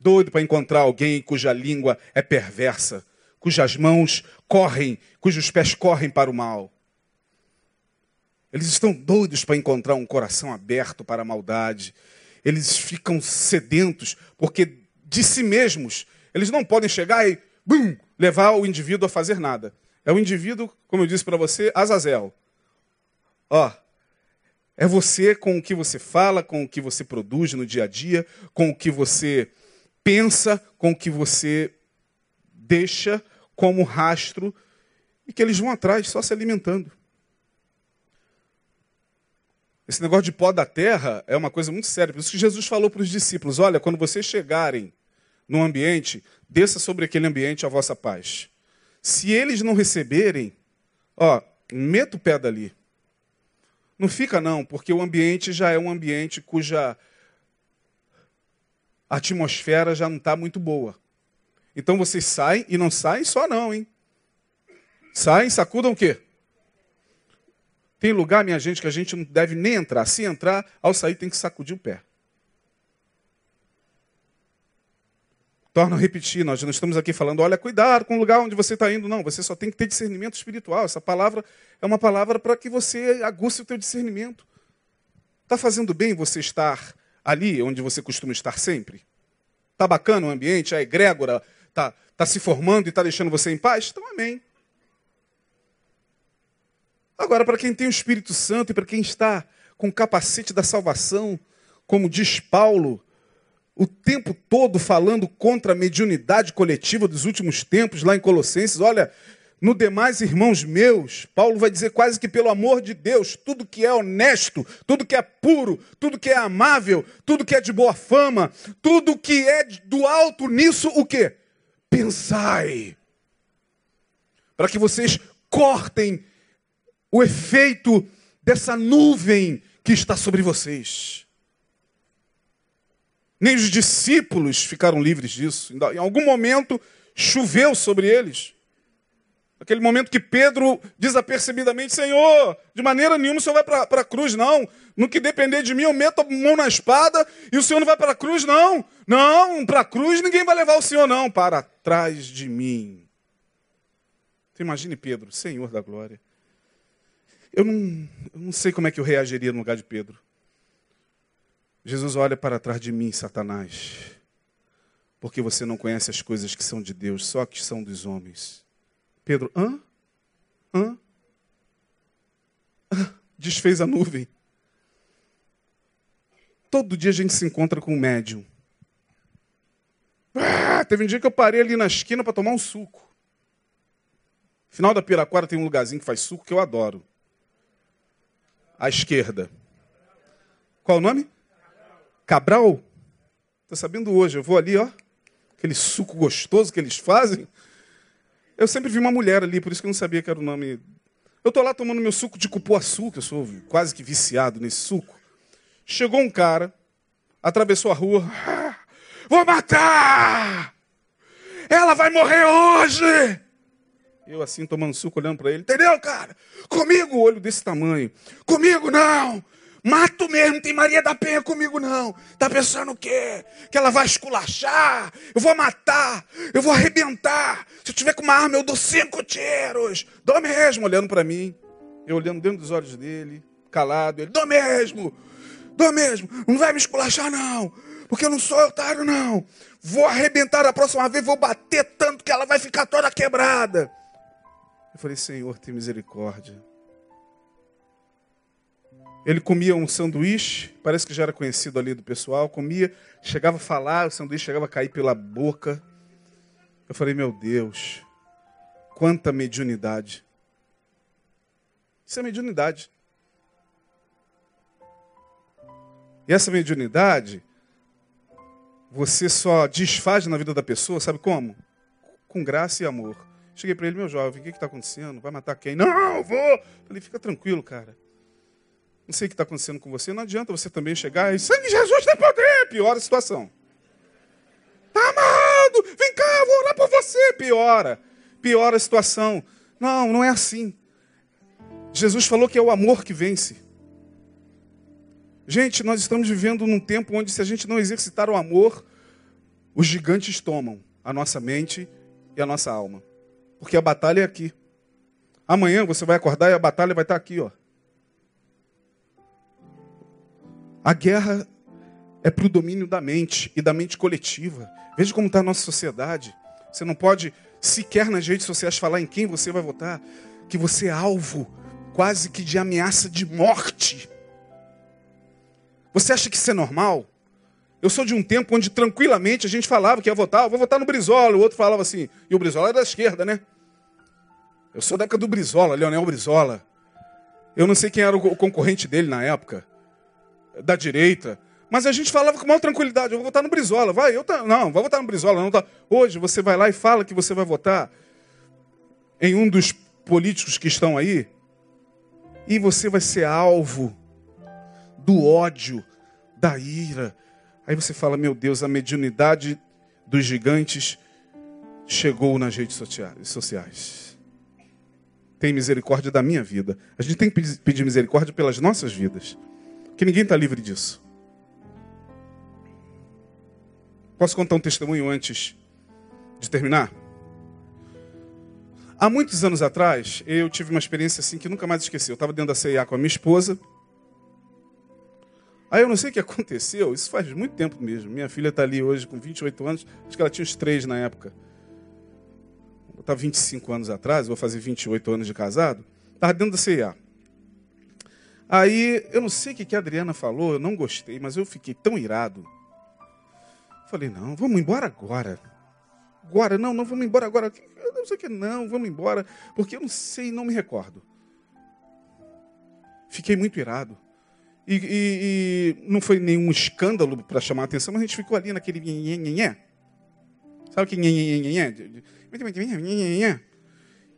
Doido para encontrar alguém cuja língua é perversa, cujas mãos correm, cujos pés correm para o mal. Eles estão doidos para encontrar um coração aberto para a maldade, eles ficam sedentos, porque de si mesmos, eles não podem chegar e bum, levar o indivíduo a fazer nada. É o indivíduo, como eu disse para você, Azazel. Ó, é você com o que você fala, com o que você produz no dia a dia, com o que você pensa, com o que você deixa como rastro, e que eles vão atrás só se alimentando. Esse negócio de pó da terra é uma coisa muito séria. Por isso que Jesus falou para os discípulos: olha, quando vocês chegarem no ambiente, desça sobre aquele ambiente a vossa paz. Se eles não receberem, ó, meta o pé dali. Não fica não, porque o ambiente já é um ambiente cuja atmosfera já não está muito boa. Então vocês saem e não saem só não, hein? Saem, sacudam o quê? Tem lugar, minha gente, que a gente não deve nem entrar. Se entrar, ao sair tem que sacudir o pé. Torno a repetir, nós não estamos aqui falando, olha, cuidado com o lugar onde você está indo. Não, você só tem que ter discernimento espiritual. Essa palavra é uma palavra para que você aguce o teu discernimento. Está fazendo bem você estar ali onde você costuma estar sempre? Está bacana o ambiente, a egrégora está tá se formando e está deixando você em paz? Então, amém. Agora, para quem tem o Espírito Santo e para quem está com o capacete da salvação, como diz Paulo, o tempo todo falando contra a mediunidade coletiva dos últimos tempos, lá em Colossenses, olha, no demais, irmãos meus, Paulo vai dizer quase que pelo amor de Deus, tudo que é honesto, tudo que é puro, tudo que é amável, tudo que é de boa fama, tudo que é do alto nisso, o que? Pensai. Para que vocês cortem o efeito dessa nuvem que está sobre vocês. Nem os discípulos ficaram livres disso. Em algum momento choveu sobre eles. Aquele momento que Pedro desapercebidamente, Senhor, de maneira nenhuma o Senhor vai para a cruz, não. No que depender de mim, eu meto a mão na espada e o Senhor não vai para a cruz, não. Não, para a cruz ninguém vai levar o Senhor, não. Para trás de mim. Você imagine Pedro, Senhor da glória. Eu não, eu não sei como é que eu reagiria no lugar de Pedro. Jesus olha para trás de mim, Satanás, porque você não conhece as coisas que são de Deus, só que são dos homens. Pedro, hã? Hã? Desfez a nuvem. Todo dia a gente se encontra com um médium. Ah, teve um dia que eu parei ali na esquina para tomar um suco. Final da Piraquara tem um lugarzinho que faz suco que eu adoro à esquerda. Qual o nome? Cabral? Estou sabendo hoje, eu vou ali, ó. Aquele suco gostoso que eles fazem. Eu sempre vi uma mulher ali, por isso que eu não sabia que era o nome. Eu estou lá tomando meu suco de cupuaçu, que eu sou quase que viciado nesse suco. Chegou um cara, atravessou a rua. Ah, vou matar! Ela vai morrer hoje! Eu assim, tomando suco, olhando para ele. Entendeu, cara? Comigo, olho desse tamanho. Comigo não! Mato mesmo, tem Maria da Penha comigo não. Tá pensando o quê? Que ela vai esculachar? Eu vou matar, eu vou arrebentar. Se eu tiver com uma arma, eu dou cinco tiros. Dou mesmo, olhando para mim. Eu olhando dentro dos olhos dele, calado. Ele, dou mesmo, dou mesmo. Não vai me esculachar não, porque eu não sou otário não. Vou arrebentar a próxima vez, vou bater tanto que ela vai ficar toda quebrada. Eu falei, Senhor, tem misericórdia. Ele comia um sanduíche, parece que já era conhecido ali do pessoal, comia, chegava a falar, o sanduíche chegava a cair pela boca. Eu falei, meu Deus, quanta mediunidade. Isso é mediunidade. E essa mediunidade, você só desfaz na vida da pessoa, sabe como? Com graça e amor. Cheguei para ele, meu jovem, o que está acontecendo? Vai matar quem? Não, vou. Falei, fica tranquilo, cara. Não sei o que está acontecendo com você. Não adianta você também chegar e sangue Jesus tem poder. Piora a situação. Tá amado, vem cá, vou orar por você. Piora. Piora a situação. Não, não é assim. Jesus falou que é o amor que vence. Gente, nós estamos vivendo num tempo onde, se a gente não exercitar o amor, os gigantes tomam a nossa mente e a nossa alma. Porque a batalha é aqui. Amanhã você vai acordar e a batalha vai estar aqui, ó. A guerra é para o domínio da mente e da mente coletiva. Veja como está a nossa sociedade. Você não pode sequer nas redes sociais falar em quem você vai votar, que você é alvo quase que de ameaça de morte. Você acha que isso é normal? Eu sou de um tempo onde tranquilamente a gente falava que ia votar, eu vou votar no Brizola, o outro falava assim, e o Brizola era da esquerda, né? Eu sou da época do Brizola, Leonel Brizola. Eu não sei quem era o concorrente dele na época, da direita. Mas a gente falava com maior tranquilidade, eu vou votar no Brizola. Vai, eu tá, não, vai votar no Brizola. Não tá. Hoje você vai lá e fala que você vai votar em um dos políticos que estão aí, e você vai ser alvo do ódio, da ira. Aí você fala, meu Deus, a mediunidade dos gigantes chegou nas redes sociais. Tem misericórdia da minha vida. A gente tem que pedir misericórdia pelas nossas vidas. Que ninguém está livre disso. Posso contar um testemunho antes de terminar? Há muitos anos atrás, eu tive uma experiência assim que nunca mais esqueci. Eu estava dentro da CIA com a minha esposa. Aí eu não sei o que aconteceu, isso faz muito tempo mesmo. Minha filha está ali hoje com 28 anos, acho que ela tinha uns 3 na época. Eu estava 25 anos atrás, vou fazer 28 anos de casado. Estava dentro da CIA. Aí, eu não sei o que a Adriana falou, eu não gostei, mas eu fiquei tão irado. Falei, não, vamos embora agora. Agora, não, não vamos embora agora. Eu não sei o que, não, vamos embora, porque eu não sei, não me recordo. Fiquei muito irado. E, e, e não foi nenhum escândalo para chamar a atenção, mas a gente ficou ali naquele nhenhenhenhé. Sabe que nhenhenhenhé?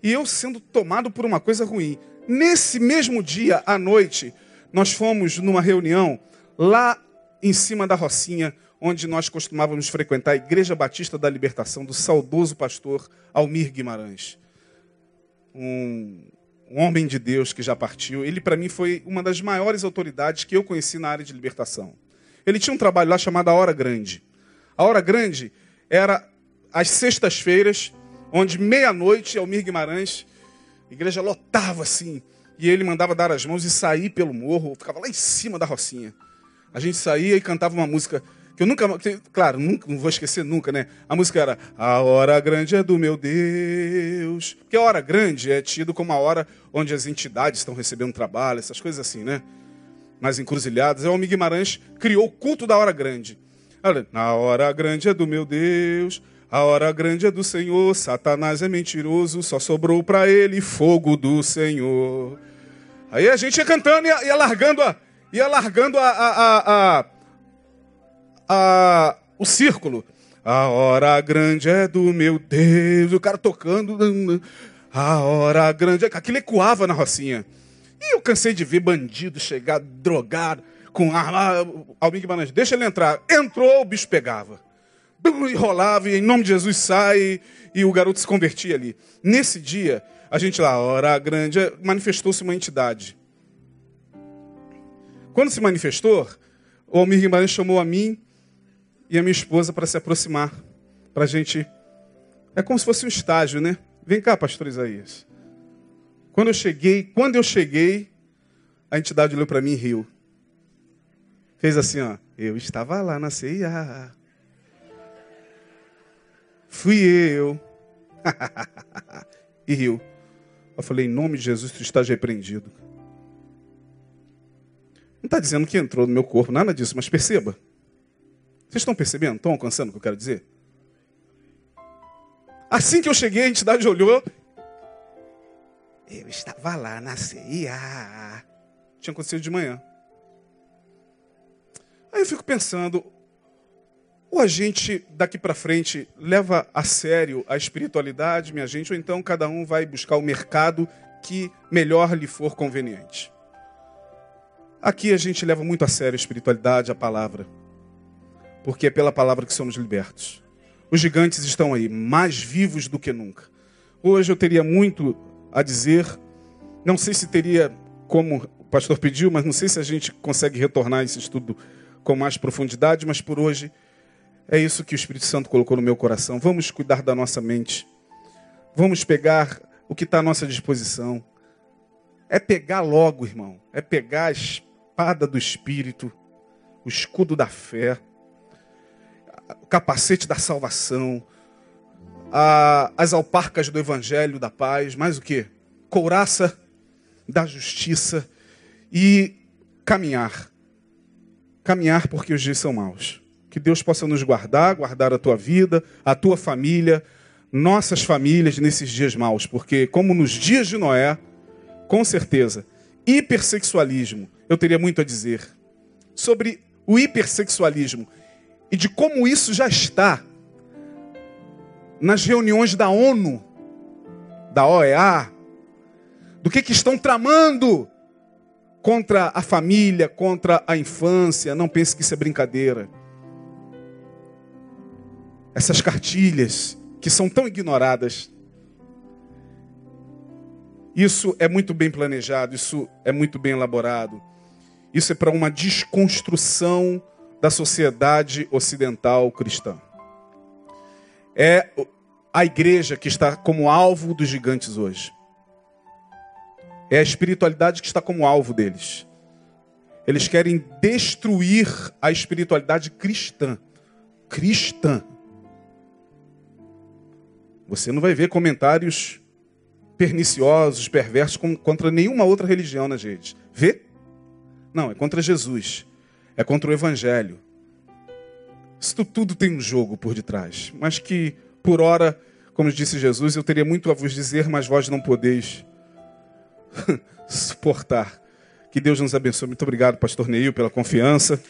E eu sendo tomado por uma coisa ruim. Nesse mesmo dia, à noite, nós fomos numa reunião lá em cima da Rocinha, onde nós costumávamos frequentar a Igreja Batista da Libertação do saudoso pastor Almir Guimarães. Um, um homem de Deus que já partiu. Ele, para mim, foi uma das maiores autoridades que eu conheci na área de libertação. Ele tinha um trabalho lá chamado A Hora Grande. A Hora Grande era às sextas-feiras, onde meia-noite, Almir Guimarães, a igreja lotava assim, e ele mandava dar as mãos e sair pelo morro, ficava lá em cima da rocinha. A gente saía e cantava uma música que eu nunca, claro, nunca, não vou esquecer nunca, né? A música era A hora grande é do meu Deus. Porque a hora grande é tido como a hora onde as entidades estão recebendo trabalho, essas coisas assim, né? Mais encruzilhadas. O Guimarães criou o culto da hora grande. Olha, na hora grande é do meu Deus, a hora grande é do Senhor, Satanás é mentiroso, só sobrou para ele fogo do Senhor. Aí a gente ia cantando e ia, largando a, ia largando a, a, a a, o círculo. A hora grande é do meu Deus. O cara tocando. A hora grande. Aquilo ecoava na Rocinha. E eu cansei de ver bandido chegar drogado, com arma. Almir deixa ele entrar. Entrou, o bicho pegava. E rolava, e em nome de Jesus sai. E o garoto se convertia ali. Nesse dia, a gente lá, a hora grande, manifestou-se uma entidade. Quando se manifestou, o Almir Guimarães chamou a mim e a minha esposa para se aproximar, para a gente. É como se fosse um estágio, né? Vem cá, pastor Isaías. Quando eu cheguei, quando eu cheguei, a entidade olhou para mim e riu. Fez assim, ó. Eu estava lá na CIA. Fui eu. e riu. Eu falei, em nome de Jesus, tu estás repreendido. Não está dizendo que entrou no meu corpo, nada disso, mas perceba. Vocês estão percebendo? Estão alcançando o que eu quero dizer? Assim que eu cheguei, a entidade olhou. Eu estava lá na CIA. Tinha acontecido de manhã. Aí eu fico pensando, ou a gente daqui para frente leva a sério a espiritualidade, minha gente, ou então cada um vai buscar o mercado que melhor lhe for conveniente. Aqui a gente leva muito a sério a espiritualidade, a palavra porque é pela palavra que somos libertos. Os gigantes estão aí, mais vivos do que nunca. Hoje eu teria muito a dizer, não sei se teria como o pastor pediu, mas não sei se a gente consegue retornar esse estudo com mais profundidade, mas por hoje é isso que o Espírito Santo colocou no meu coração. Vamos cuidar da nossa mente. Vamos pegar o que está à nossa disposição. É pegar logo, irmão. É pegar a espada do Espírito, o escudo da fé o capacete da salvação, a, as alparcas do evangelho da paz, mais o que? Couraça da justiça e caminhar. Caminhar porque os dias são maus. Que Deus possa nos guardar, guardar a tua vida, a tua família, nossas famílias nesses dias maus, porque como nos dias de Noé, com certeza, hipersexualismo, eu teria muito a dizer sobre o hipersexualismo e de como isso já está nas reuniões da ONU, da OEA, do que, que estão tramando contra a família, contra a infância. Não pense que isso é brincadeira. Essas cartilhas que são tão ignoradas. Isso é muito bem planejado, isso é muito bem elaborado. Isso é para uma desconstrução da sociedade ocidental cristã. É a igreja que está como alvo dos gigantes hoje. É a espiritualidade que está como alvo deles. Eles querem destruir a espiritualidade cristã. Cristã. Você não vai ver comentários perniciosos, perversos contra nenhuma outra religião nas redes. Vê? Não, é contra Jesus. É contra o Evangelho. Isso tudo tem um jogo por detrás. Mas que, por hora, como disse Jesus, eu teria muito a vos dizer, mas vós não podeis suportar. Que Deus nos abençoe. Muito obrigado, pastor Neil, pela confiança.